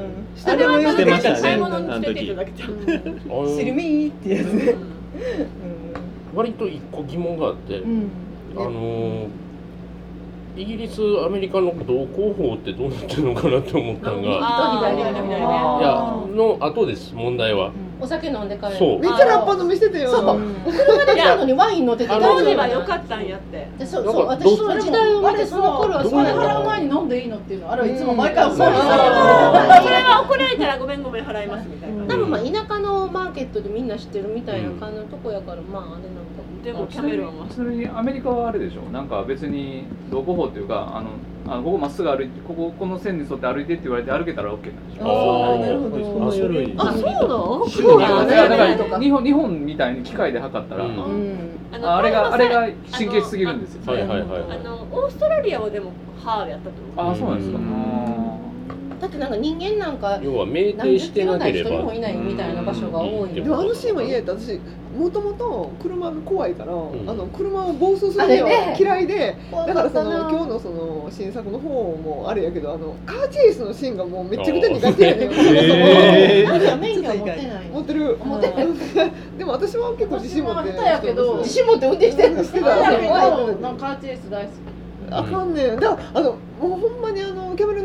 うんあれはしてましたね買い物に連れて行っただけじゃん。シルミーってやつ。ね割と一個疑問があって、うん。あのーイギリスアメリカの同行法ってどうなってるのかなって思ったのがいやの後です問題はお酒飲んで帰る。そう。めっちゃラッパ飲みしてたよ。そう。車で来たのにワイン乗っててあ当時は良かったんやってでそうそう私その時代を見てその頃はそれ払う前に飲んでいいのっていうのあれはいつも毎回う。ん。そうそれは怒られたらごめんごめん払いますみたいな多分まあ田舎のマーケットでみんな知ってるみたいな感じのとこやからまああれなんかでもキャメロンはちなみにアメリカはあれでしょ。なんか別に道交法っていうかあのあのここまっすぐ歩いてこここの線に沿って歩いてって言われて歩けたら OK なんでしょ？あー。なるほど。あそういうあそうなのだ。ねから日本日本みたいに機械で測ったら、うん。うん。ああれがあれがの神経質すぎるんですよ、はいはいはいあのオーストラリアはでもハーやったと思う。あそうなんですか、うん。だってなんか人間なんか要は酩何十酊してキロないなければ人もいないみたいな場所が多いあのシーンは嫌やった。私もともと車が怖いから、ん。あの車を暴走するのは嫌いで怖だからったな。の今日のその新作の方もあれやけどあのカーチェイスのシーンがもうめちゃくちゃ苦手やねん。持ってない。持ってる？持ってない。でも私は結構自信持って自信持って運転してるんですけどあれやけ怖い。どなんかカーチェイス大好き。あかんねん。だあのもうほんまにあの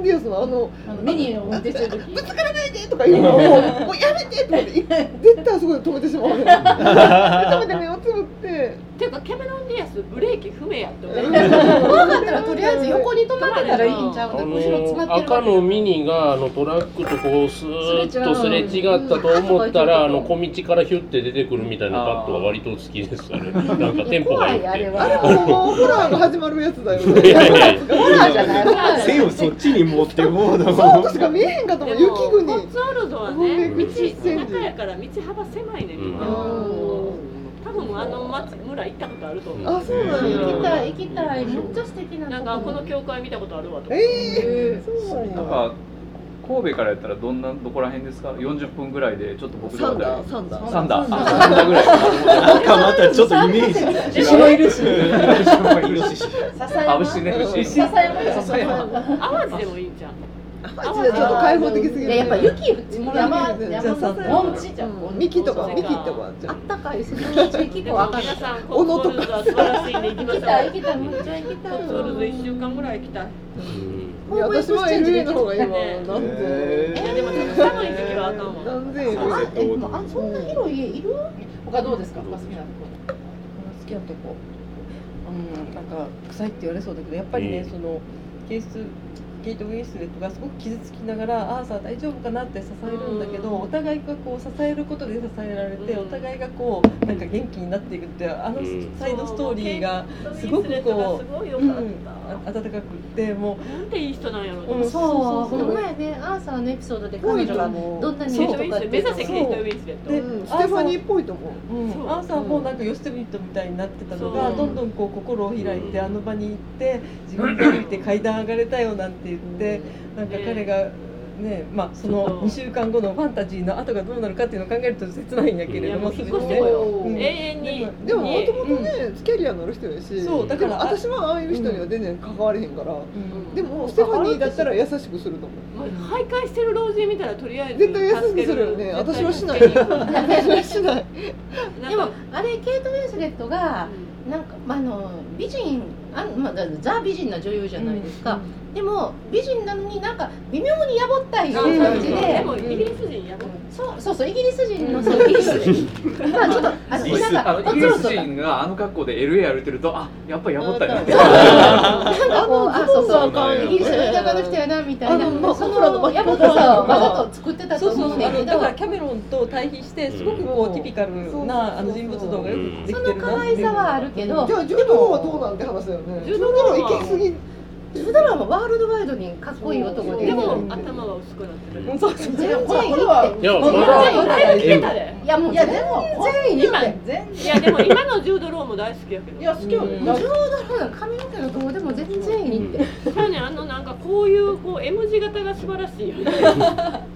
ン・ディアスのあのあのミニの運転してる時ぶつからないでとか言うのを もうやめてとかって絶対あそこで止めてしまう。ね ん止めて目をつぶって。ていうかキャメロン・ディアスブレーキ不明やって思かったらとりあえず横に止まってたらいいんちゃうあの後ろ詰まのってる赤のミニがあのトラックとこうスーッとすれ違ったと思ったらあの小道からヒュッて出てくるみたいなカットは割と好きですあれ。なんかテンポが良くあれは。ホラーが始まるやつだよいねやいやいや。ホラーじゃない。ホラーじ背をそっちに持ってもうだそうもん。としか見えへんかったもんでも雪国。コッツォルドはね道中やから道幅狭いねんみん。な多分あの町村行ったことあると思う。あそうなん行きやたい行きたい。めっちゃ素敵ななんかこの教会見たことあるわとかええそうなんや。なんか神戸からやったらどんなどこら辺ですか？40分ぐらいでちょっと僕サンダー。ーサンダー。サンダー。あサンダーぐらい。なんかまたちょっとイメージ違う白いるし。イノシシあ牛ね。牛。笹山淡路でもいいんじゃんあちょっと開放的すぎる。いややっぱ雪山山じゃあさモンチじゃんうんミキとかミキとかじゃあんったかい。ですね結でも構赤さんコッツォルドは素晴ら。しいんで行きましょう行きたい行きたい。めっちゃ行きたい。コルド1週間ぐらい行きたいうんいや私は LA の方がいいわなんへでいやでもちょっと寒い時期はあかんわな。んであそんな広い家いる？他どうですか？他好きなとこ。好きなとこ。うんなんか臭いって言われそうだけどやっぱりね、うん。そのケースケイト・ウィンスレットがすごく傷つきながらアーサー大丈夫かなって支えるんだけど、お互いがこう支えることで支えられて、うん。お互いがこうなんか元気になっていくってあのうん。サイドストーリーがすごくすこう、うん、温かくってもたなんていい人なんやろとうそうほんまやねアーサーのエピソードで彼女がどん。なにいいとか目指せケイト・ウィンスレットでうんステファニーっぽいと思うう、うんアーサーもなんかヨステミットみたいになってたのがどんどんこう心を開いてうんあの場に行って自分で歩いて階段上がれたよなんて言ってなんか彼がね。まあそのそう2週間後のファンタジーの後がどうなるかっていうのを考えると切ないんやけれどもいやもう引っ越してこよ。ううん。永遠に。でももともとねキャリアのある人やし。そうだからでも私はああいう人には全然関われへんから。うん。でもステファニーだったら優しくすると思う。もう徘徊してる老人見たらとりあえず絶対優しくするよね。私はしない。私はしない。でもあれケイト・ウィンスレットがなんか、まあ、あの美人あ、まあ、だザ美人な女優じゃないですか、でも美人なのになんか微妙にやぼったい感じで。で、もイギリス人やばいそうそうそうイギリス人のそうイギリス。人。まあちょっとあのイギリス。なんかあのイギリス人があの格好で LA 歩いてるとあやっぱりやぼったいな。ってなんかこうあそうそうイギリスの田舎の人やなみたいな。そのの巻き方やぼったさをわざと作ってたとそうそうそうあ思う。んだけどのだからキャメロンと対比してすごくこうティピカルなあの人物像がよくできてそるなの可愛さはあるけど。じゃあジュードローはどうなんて話だよね。ジュードローは行き過ぎジュドラーもワールドワイドにかっこいい男で。でもうん頭は薄くなってる。うんそうそう。全然いい。っていやいやもう全員いいって。全いやでも今のジュードローも大好きやけど。いや好きようんねジョーダの髪の毛のどうでも全然いいって、じゃあねあのなんかこういうこう M 字型が素晴らしいよね。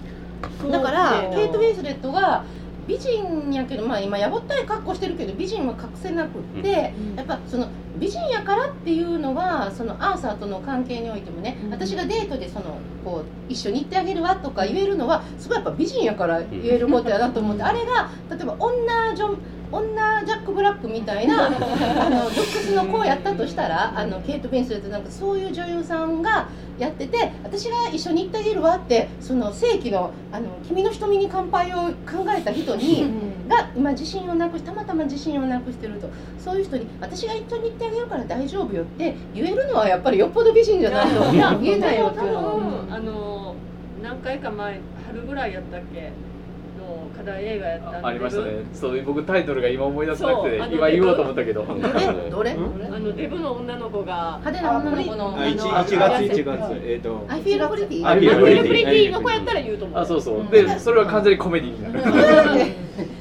だからケイト・ウィンスレットが美人やけどまあ今やぼったい格好してるけど美人は隠せなくって、やっぱその美人やからっていうのはそのアーサーとの関係においてもね、うん。私がデートでそのこう一緒に行ってあげるわとか言えるのはすごいやっぱ美人やから言えることやなと思って、あれが例えば女ジョン女ジャック・ブラックみたいな あのルックスの子やったとしたらあのケイト・ウィンスレットなんかそういう女優さんがやってて私が一緒に行ってあげるわってその世紀のあの「君の瞳に乾杯」を考えた人にが今自信をなくしたまたま自信をなくしてると。そういう人に私が一緒に行ってあげるから大丈夫よって言えるのはやっぱりよっぽど美人じゃないと。言えないよっていうあの何回か前春ぐらいやったっけ？の課題映画やったんでありましたね。そう僕タイトルが今思い出せなくて今言おうと思ったけど。どれ？どれ？あのデブの女の子が派手な女の子の。あ 1, 1月1月。えっ、と。I feel pretty. あプ I feel リ pretty. プリティの子やったら言うと思う。あそうそう。でそれは完全にコメディになる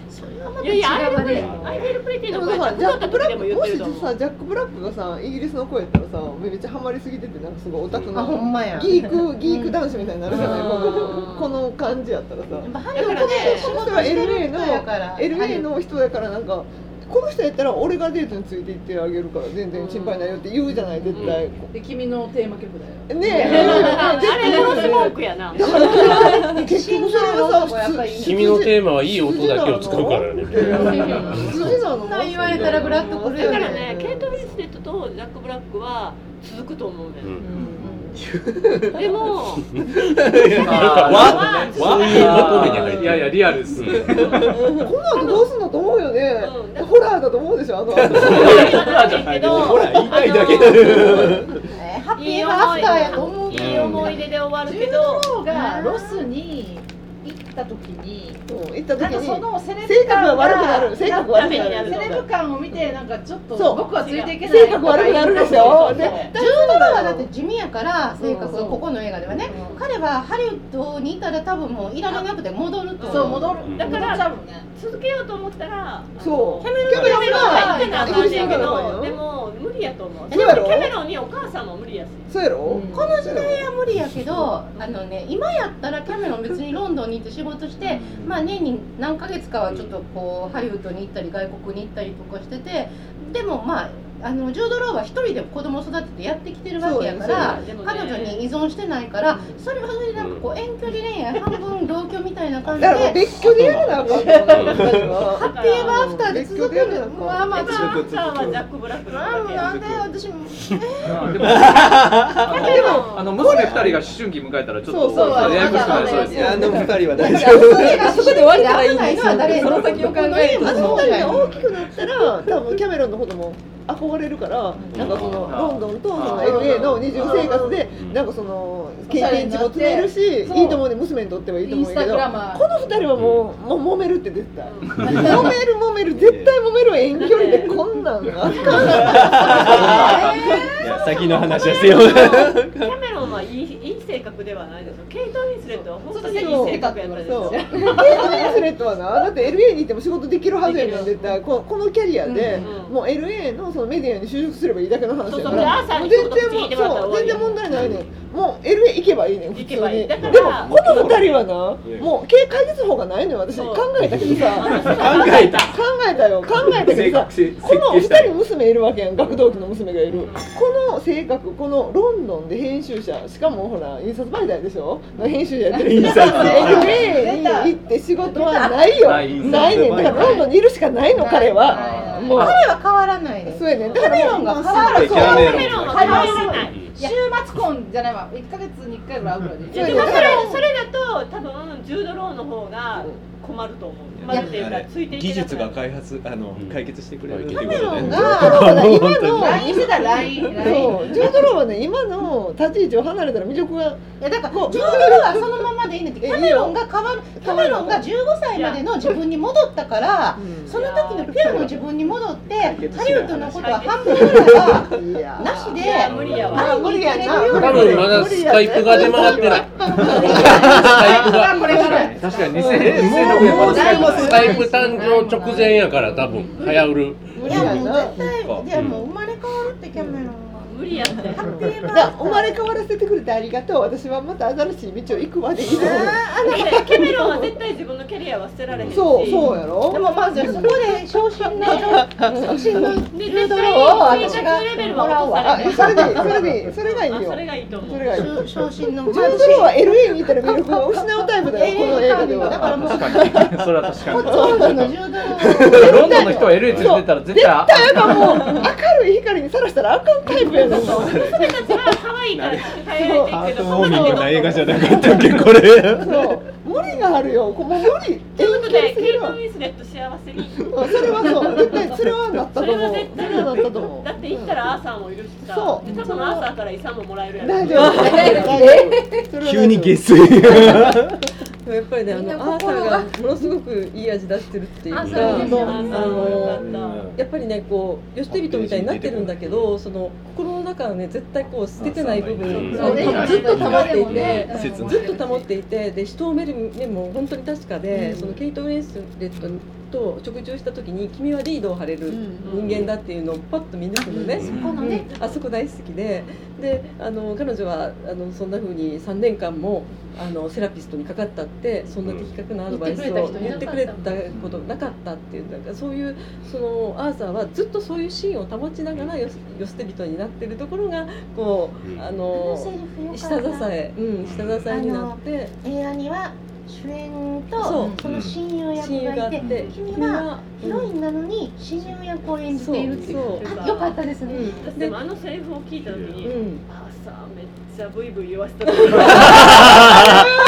またいやいやアイ違う I Feel Pretty での子やったもだかららジャック・ブラックもしさジャック・ブラックがさイギリスの子やったらさめっちゃハマりすぎててなんかすごいオタクあほんまや。 geek geek 男子みたいになるじゃないうん。このこの感じやったらさ。やっぱハだからねこの人は LA の LA の人やからなんかこの人やったら俺がデートについて行ってあげるから全然心配ないよって言うじゃない絶対。で君のテーマ曲だよねあえ。れロスモークやな。だから結局それはさ君のテーマはいい音だけを使うからね。筋なのそんな言われたらブラッとくるよだからねねケイト・ウィンスレットとジャック・ブラックは続くと思うね、うん。でもわそういやいやリアルです。ねこの後どうすんのと思うよね。ホラーだと思うでしょあの後。けどほら言いたいだけだえー happy ever after やと思ういい思い出で終わるけどジュードがロスに行った時にうん行った時なんかそにのセレブ性格が感悪くなる性格悪くなダメになるるセレブ感を見てなんかちょっとそう。僕はついていけない性格悪くなるでしょでそうそうジュード・ローはだって地味やから生活がここの映画ではねうん。彼はハリウッドにいたら多分もういられなくて戻るとそう戻る。だから戻っちゃうもんね。続けようと思ったらそう。キャメロンキャメロンは行ってなあかんねんけどでも無理やと思う。そうやろ？キャメロンにお母さんも無理やし。そうやろ？この時代は無理やけどあのね今やったらキャメロン別にロンドンに行って仕事してまあ年に何ヶ月かはちょっとこうハリウッドに行ったり外国に行ったりとかしててでもまああのジュード・ローは一人で子供を育ててやってきてるわけやから彼女に依存してないからそれはそれでなんかこう遠距離恋愛半分同居みたいな感じで別居でやらなハッピーエバーアフターで続くのまあまあ。でもアンサーはジャック・ブラックなんで私も。あでもでもあの娘二人が思春期迎えたらちょっとそうそうややこしくなりそうですいやあの二人は大い丈夫。やそこでそこで終わりたらい。いんですよその先を考えるとあそのの二人が大きくなったら多分キャメロンのことも憧れるからなんかそのロンドンとその LA の二重生活でなんかそその経験値も積めるしいいと思うね。娘にとってはいいと思うけどこの二人はもうもう揉めるって絶対。揉める揉める絶対揉める遠距離でこんなんあかん。いや先の話はせよ。キャメロンはいいいい性格ではないですよ。ケイト・ウィンスレットは本当にいい性格やったですよ。そうケイト・ウィンスレットはなだって LA に行っても仕事できるはずやねん絶対。ここのキャリアで、うん。もう LA のそのメディアに就職すればいいだけの話やかそうそう。でら全然もう全然問題ないねん。もう LA 行けばいいねん普通行けばいい。に。だからでもこの二人はなもう経解決法がないのよ私。考えたけどさ。考えた。考えたよ。考えたけどさ。設この二人娘いるわけやん学童期の娘がいる。この性格このロンドンで編集者。しかもほら印刷媒体でしょ？の編集者やってる印刷。LA に行って仕事はないよ。ないないねん。だからロンドンにいるしかないの彼はもう。彼は変わらないです。そうやね。が変わるキャメロンキャメロンは変わらない。週末婚じゃないわ。1ヶ月に1回ぐらい会うぐらいででもそれそれだと多分ジュード・ローの方が困ると思う。困るっていうかついて技術が開発あの解決してくれる。今のてた LINE そう。ジュードローはね今の立ち位置を離れたら魅力が。いやだからジュードロはそのままでいいねんって。キャメロンが変わるキャメロンが15歳までの自分に戻ったからその時のピュアの自分に戻ってハリウッドのことは半分ぐらいはなしでいや無理やわ。あ無理やな多分まだスカイプが出回ってない。スカイプが。確かに。2000 2006年まだスカイプスカイプ誕生直前やから多分流行る。いやもう絶対いやもう生まれ変わは無理やって生まれ変わらせてくれてありがとう。私はまた新しい道を行くまでいいと思うだってキャメロンは絶対自分のキャリアは捨てられへんし。そうそうやろ。でもまずそこで昇進の昇進のードを私がもらうはわそれでそれでそれがいいよあそれがいいと思うそれがいい昇進のドローは LA にいたら魅力を失うタイプだよこの映画ではだからもうそれは確か当にロロンドンの人は LA 連れてったら絶対あ絶対あかんもう明るい光にさらしたらあかんタイプやねんもう娘たちは可愛いから変えられてハートウォーミングな映画じゃなかったっけこれ。そう。無理があるよ。無理。ということでケイト・ウィンスレット幸せに。うんそれはそう。絶対それはなったそと思う。れは絶対それはなったと思う。だって行ったらアーサーもいるしさ。そう。で多分アーサーから遺産ももらえるやろ。大丈夫。大丈夫。大丈夫それは大丈夫。急に下水でもやっぱりねあのアーサーがものすごくいい味出してるっていうかあのやっぱりねこう捨て人みたいになってるんだけどその心の中はね絶対こう捨ててない部分ずっと保っていてずっと保っていてで人を見る目も本当に確かで、うん。そのケイト・ウィンスレットと食事をした時に君はリードを張れる人間だっていうのをパッと見抜くのね、このね。あそこ大好きで。であの彼女はあのそんな風に3年間もあのセラピストにかかったってそんな的確なアドバイスを言ってくれたことなかったっていうなんかそういうそのアーサーはずっとそういうシーンを保ちながらよよ捨て人になってるところがこう、うん。あの下支え、うん、下支えになって。映画には主演とその親友役がいてって君はヒロインなのに親友役を演じているっていう。よかったですね、私でもあのセリフを聞いた時に、うん。あさめっちゃブイブイ言わせた。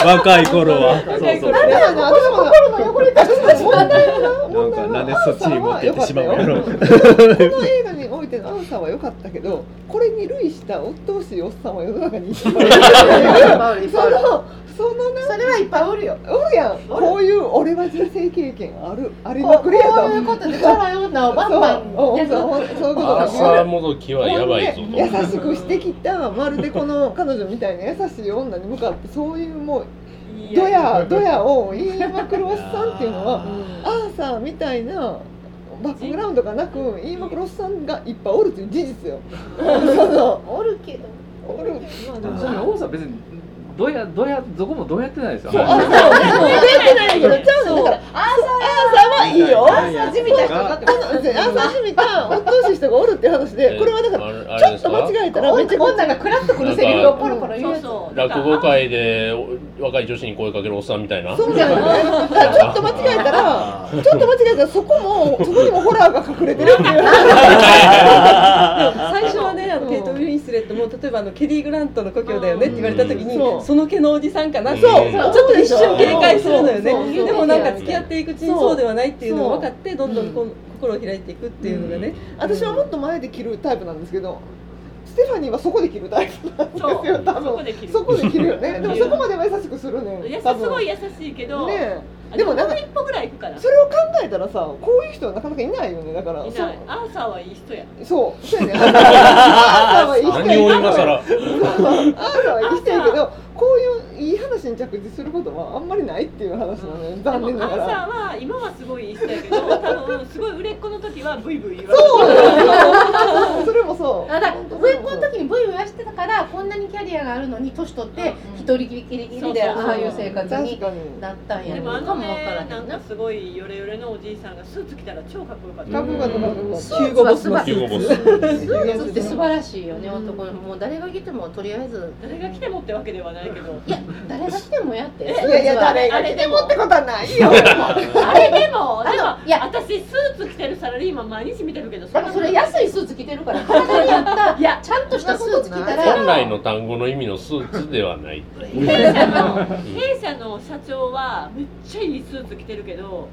若い頃は。そう若い頃そうだからね私も心の汚れた問題はなんかなんでそっちに持ってってしまうの。この映画においてのアンサーは良かったけどこれに類した鬱陶しいおっさんは世の中にいっぱいいる。そのそのなそれはいっぱいおるよ。おるやん。こういう俺は人生経験ある。ありまくりやと。こういうことでチャラい女をバンバンそう。そうそういうことアーサーもどきはやばいぞ優しくしてきたまるでこの彼女みたいな優しい女に向かってそういうもうドヤドヤを言いまくるおっさんっていうのはアーサーみたいなバックグラウンドがなく言いまくるおっさんがいっぱいおるっていう事実よ。そうおるけど。おる。でもそれ王さん別にどうやどうやどこもどうやってないですよそうあそうそう出てないけどちゃうのだからアーサーはいいよ。アーサー地味な人がこのアーサー地味た鬱陶しい人がおるって話でこれはだからちょっと間違えたらめっちゃ女がクラッとくるセリフをポロポロ言うそうやつそう落語界で若い女子に声かけるおっさんみたいなそうじゃない。だからちょっと間違えたら、ちょっと間違えたら、そこも、そこにもホラーが隠れてるっていう。最初はねあのスレットも例えばあのケリー・グラントの故郷だよねって言われた時にその毛のおじさんかなってちょっと一瞬警戒するのよね。でもなんか付き合っていくうちにそうではないっていうのが分かってどんどん心を開いていくっていうのがね。私はもっと前で切るタイプなんですけど。ステファニーはそこで切るタイプなんですそうよ。多分そこで切るそこで切るよね。でもそこまでは優しくするねん。いや多分すごい優しいけど、ねあでもなんか一歩ぐらい行くからそれを考えたらさ、こういう人はなかなかいないよね。だから。いないアーサーはいい人やそう。そうやね。アーサーはいい人やけどアーサーはいい人やけど、こういういい話に着地することはあんまりないっていう話なのよ。で残もアーサー念ながら。は今はすごいいい人やけど多分すごい売れっ子の時はブイブイ言わそうれてなの それもそう。だから上っ子の時に V をやしてたからこんなにキャリアがあるのに年取って一人きりきりきりでああいう生活に。なったんやでもあのかもわからねな。んかすごいヨレヨレのおじいさんがスーツ着たら超かっこよかった。かっこよかったかっこよかったスーツは素晴らしいヒューゴボス。スーツって素晴らしいよね男のもう誰が来てもとりあえず。誰が来てもってわけではないけど。いや誰が来てもやって。いやいや誰が来ても。ってことはないよ。あれでも。でもあのいや。私スーツ着てるサラリーマン毎日見てるけどそれ安いスーツ着てるから体に合ったいやちゃんとしたスーツ着たら。本来の単語の意味のスーツではない弊社の弊社の社長はめっちゃいいスーツ着てるけど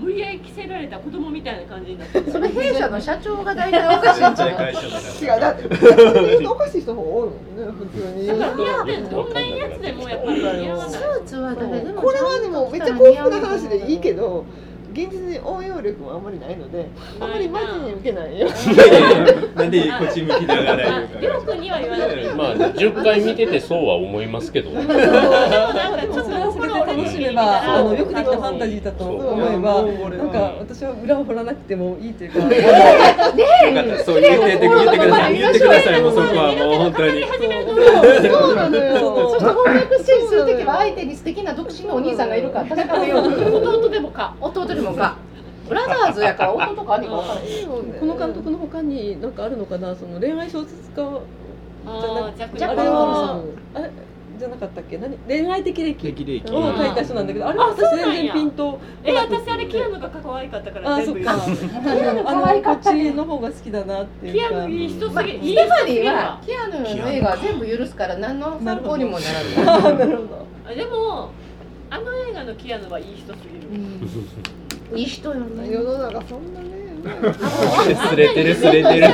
無理やり着せられた子供みたいな感じになってる。それ弊社の社長が大体おかしいんじゃない？違うだって逆に言うとおかしい人の方が多いもんね普通に。だから似合ってんどんなやつでもやっぱり似合わない。スーツは誰でもこれはでもめっちゃ幸福な話でいいけど。現実に応用力はあんまりないので、あんまりマジに受けないよ。なんでこっち向きながら言うか。りょうくんには言わない。いまあ10回見ててそうは思いますけど。それはそれで楽しめ心ばあのよくできたファンタジーだと思えばなんか私は裏を掘らなくてもいいというか。そう言って言ってください。言ってくださいもうそこはもう本当に。そうなのよ。そして翻訳するときは相手に素敵な独身のお兄さんがいるから確かめよう。弟でもか弟でもか。ブラザーズやから弟か兄か分からへん。この監督の他に何かあるのかな？その恋愛小説家あージャック・あれニコルソン。はあれじゃなかったっけ？何？恋愛的歴を書いた人なんだけどあれは私全然ピンとえ私あれキアヌが可愛かったから全部。言あそっか。うあのこっちの方が好きだなっていうか。キアヌいい人すまあ、ぎステファニーはキアヌの映画は全部許すから何の参考にもならない。あ なるほど。あでもあの映画のキアヌはいい人すぎる、いい人よね。世の中そんなね。すれてる。すれてる。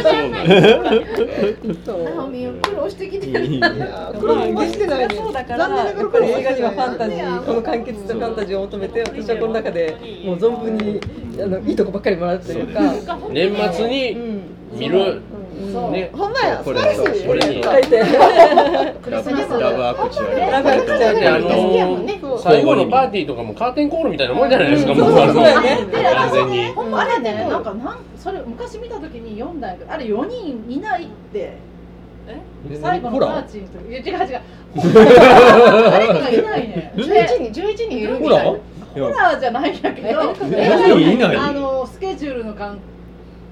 そう。ナオミ苦労してきて。るい。や苦労はしてないね。そうだから残念ながらやっぱり映画にはファンタジーこの完結したファンタジーを求めて私はこの中でもう存分にあのいいとこばっかりもらうという。か年末うにん見るそうね。ほんまや素これ。晴らしい。これに。書いてラブラブアクチュアリラブアクチュアリであの好きやもんねそう。最後のパーティーとかもカーテンコールみたいなもんじゃないですかもう完全にほんまあれねなんかなんそれ昔見た時に読んだんやけどあれ4人いないって。最後のパーチの時。違う違う。誰かがいないね。11人11人いるみたいな。ホラー？じゃないんやけど。え？いない。あのスケジュールの関係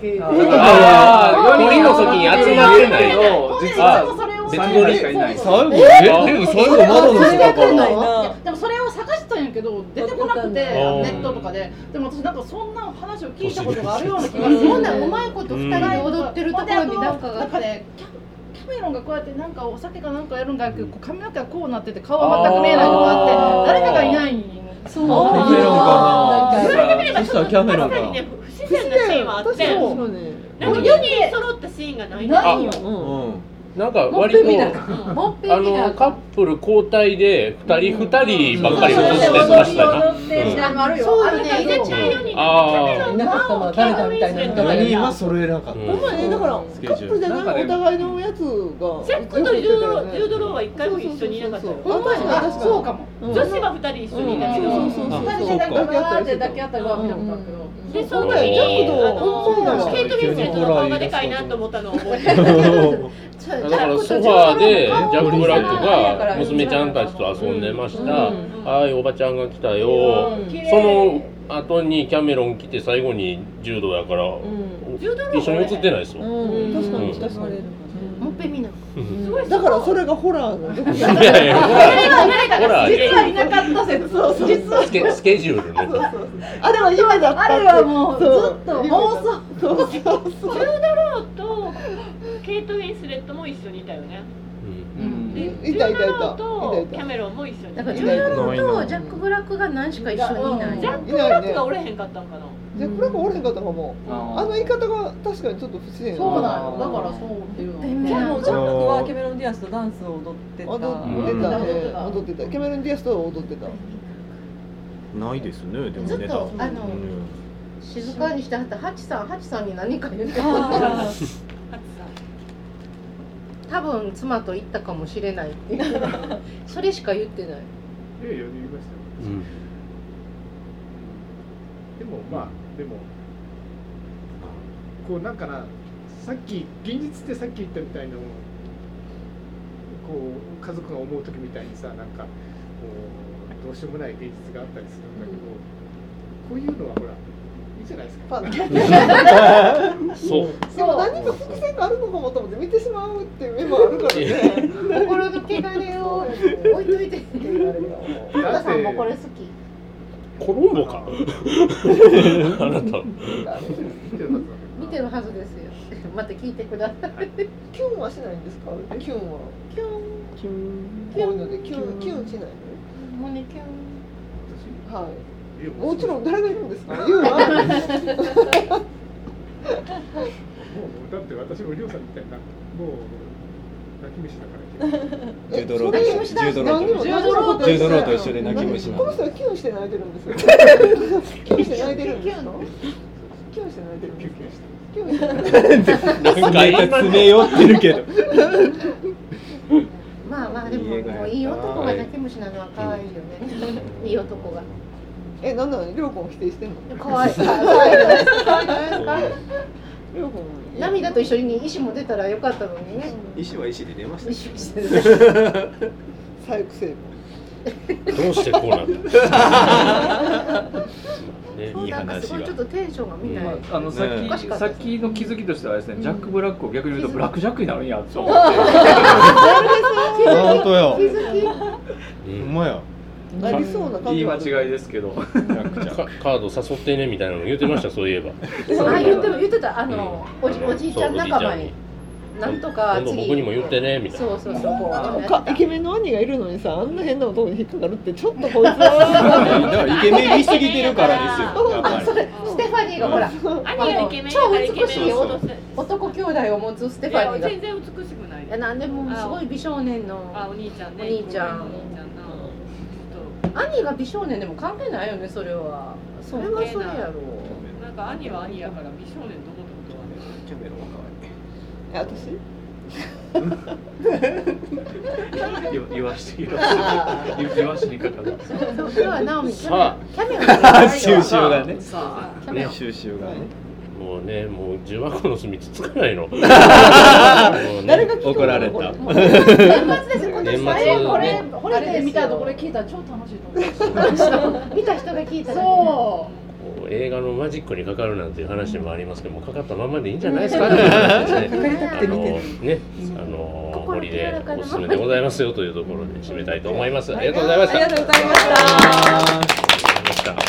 でああ4人の時に集まってないほんでいつもそれを別しかいないそうそう最後えでも最後窓のそれ下からなでもそれを探したんやけけど出てこなくてネットとかで。でも私なんかそんな話を聞いたことがあるような気がするそんなんうまいこと二人で踊ってるところになんかがあってなんかねキャキャメロンがこうやってなんかお酒かなんかやるんだけど髪の毛がこうなってて顔は全く見えないのがあって誰かがいないそう。キャメロンか言われてみればそしたらキャメロンか確かにね不自然なシーンはあって。私もそうねなん。か4人揃ったシーンがない。ないよ。うんうんなんか割とあのカップル交代で二人二人ばっかり映って踊ましたな。そうね入れちゃうようにあいなかったまあ誰だみたいな言い方何やは揃えなかった。うんほんまにだからカップルじゃないお互いのやつがジャックとジュードロージュードローは一回も一緒にいなかったよそうかもうん女子は二人一緒にいた。けど、うん。そうそうそう。二人でなんかわーって抱き合ったりは見たことあるけど。でその時にうんあのうんケイト・ウィンスレットの顔がでかいなと思ったのを覚えてる だからソファーでジャック・ブラックが娘ちゃんたちと遊んでました。はい、おばちゃんが来たよ。その後にキャメロン来て最後に柔道やから一緒に映ってないですよ。うん。確かにうん。確かにもっぺみなすごいだからそれがホラーのどこいやいや、ホラー、ホラー実はいなかった説。実はスケスケジュールね。あれは夢だったってあれはもうずっそうと妄想そうそう。ジュードローとケイト・ウィンスレットも一緒にいたよねいたいたいた。キャメロンも一緒に。だからジュードローとジャック・ブラックが何しか一緒にいない。ジャック・ブラックがおれへんかったんかな。じゃあこれがおれへんかったかも。あの言い方が確かにちょっと不自然そうなのだからそうっていうのでもジャックはキャメロン・ディアスとダンスを踊ってた。踊ってた。ね踊ってた。キャメロン・ディアスとは踊ってた。ないですねでもずっネタとあのうん。静かにしてはったハチさんハチさんに何か言って。あ多分妻と行ったかもしれないっていう。それしか言ってない。いやいや言いましたよ。うん。でもまあでもこうなんかなさっき現実ってさっき言ったみたいなこう家族が思う時みたいにさなんかこうどうしようもない現実があったりするんだけど、こういうのはほらじゃないですか？そう。でも何か伏線があるのかもと思って見てしまうっていう目もあるからね。心の汚れを置いといて。原田さんもこれ好き。コロンボか。あなた。見てるはずですよ。また聞いてください。キュンはしないんですか？キュン。はキュンキュン。こういうのでキュンキュン。しないもうねキュン。のはいもちろん誰がいるんですか？言うわ。もうだって私もりょうさんみたいなもう泣き虫だから。ジュードローと一緒ジュードローとジュードローとジュードローと一緒で泣き虫なこの人はキュンして泣いてるんですよ。キュン。して泣いてるんですかキュンして泣いてるんですかキュンして泣いてるなんか今詰め寄ってるけど。まあまあでももういい男が泣き虫なのは可愛いよね。いい男がえなんなの？りょうくんを否定してんの？可愛い。可愛い。ですか可愛い。りょうくん涙と一緒に石も出たらよかったのにね。石は石で出ました石してる左翼成どうしてこうなった？ね。いいなんか話が。ちょっとテンションがみたいまあ、あのさっねき、さっきの気づきとしてはですね、ジャック・ブラックを逆に言うとブラック・ジャックになるんやと思って本当よ。気づき。うん。ほんまやなりそうな感言い間違いですけど。カード誘ってねみたいなの言ってましたそういえば。あ言って言ってた。あの、おじおじいちゃん仲間に。なんとか今度僕にも言ってねみたいな。そうそうそう。こうあのかイケメンの兄がいるのにさあんな変な男に引っかかるってちょっとこいつだはからイケメン見すぎてるからですよ。それステファニーがほら兄がイケメンだからイケメンを脅す男兄弟を持つステいファニーが。全然美しくない。やなんでもすごい美少年のあお兄ちゃんね。お兄ちゃん。お兄が美少年でも関係ないよねそれは。それはそれやろ。なんか兄は兄やから美少年どことはねキャメロンはえ私？言 言わして言わして言わしにかかる今日はナオミキャメさあ。キャメラ可愛い収集がね収集がねもうねもう重箱の隅つつかないの。誰が怒られた。年末です今年年末これこれで見たとこれ聞いたら超楽しいと思う。見た人が聞いたら。そう。映画のマジックにかかるなんていう話もありますけどもかかったままでいいんじゃないですかっていう話ですね。かかりたくて見てるあのね、あの森でおすすめでございますよというところで締めたいと思います。ありがとうございました。ありがとうございました。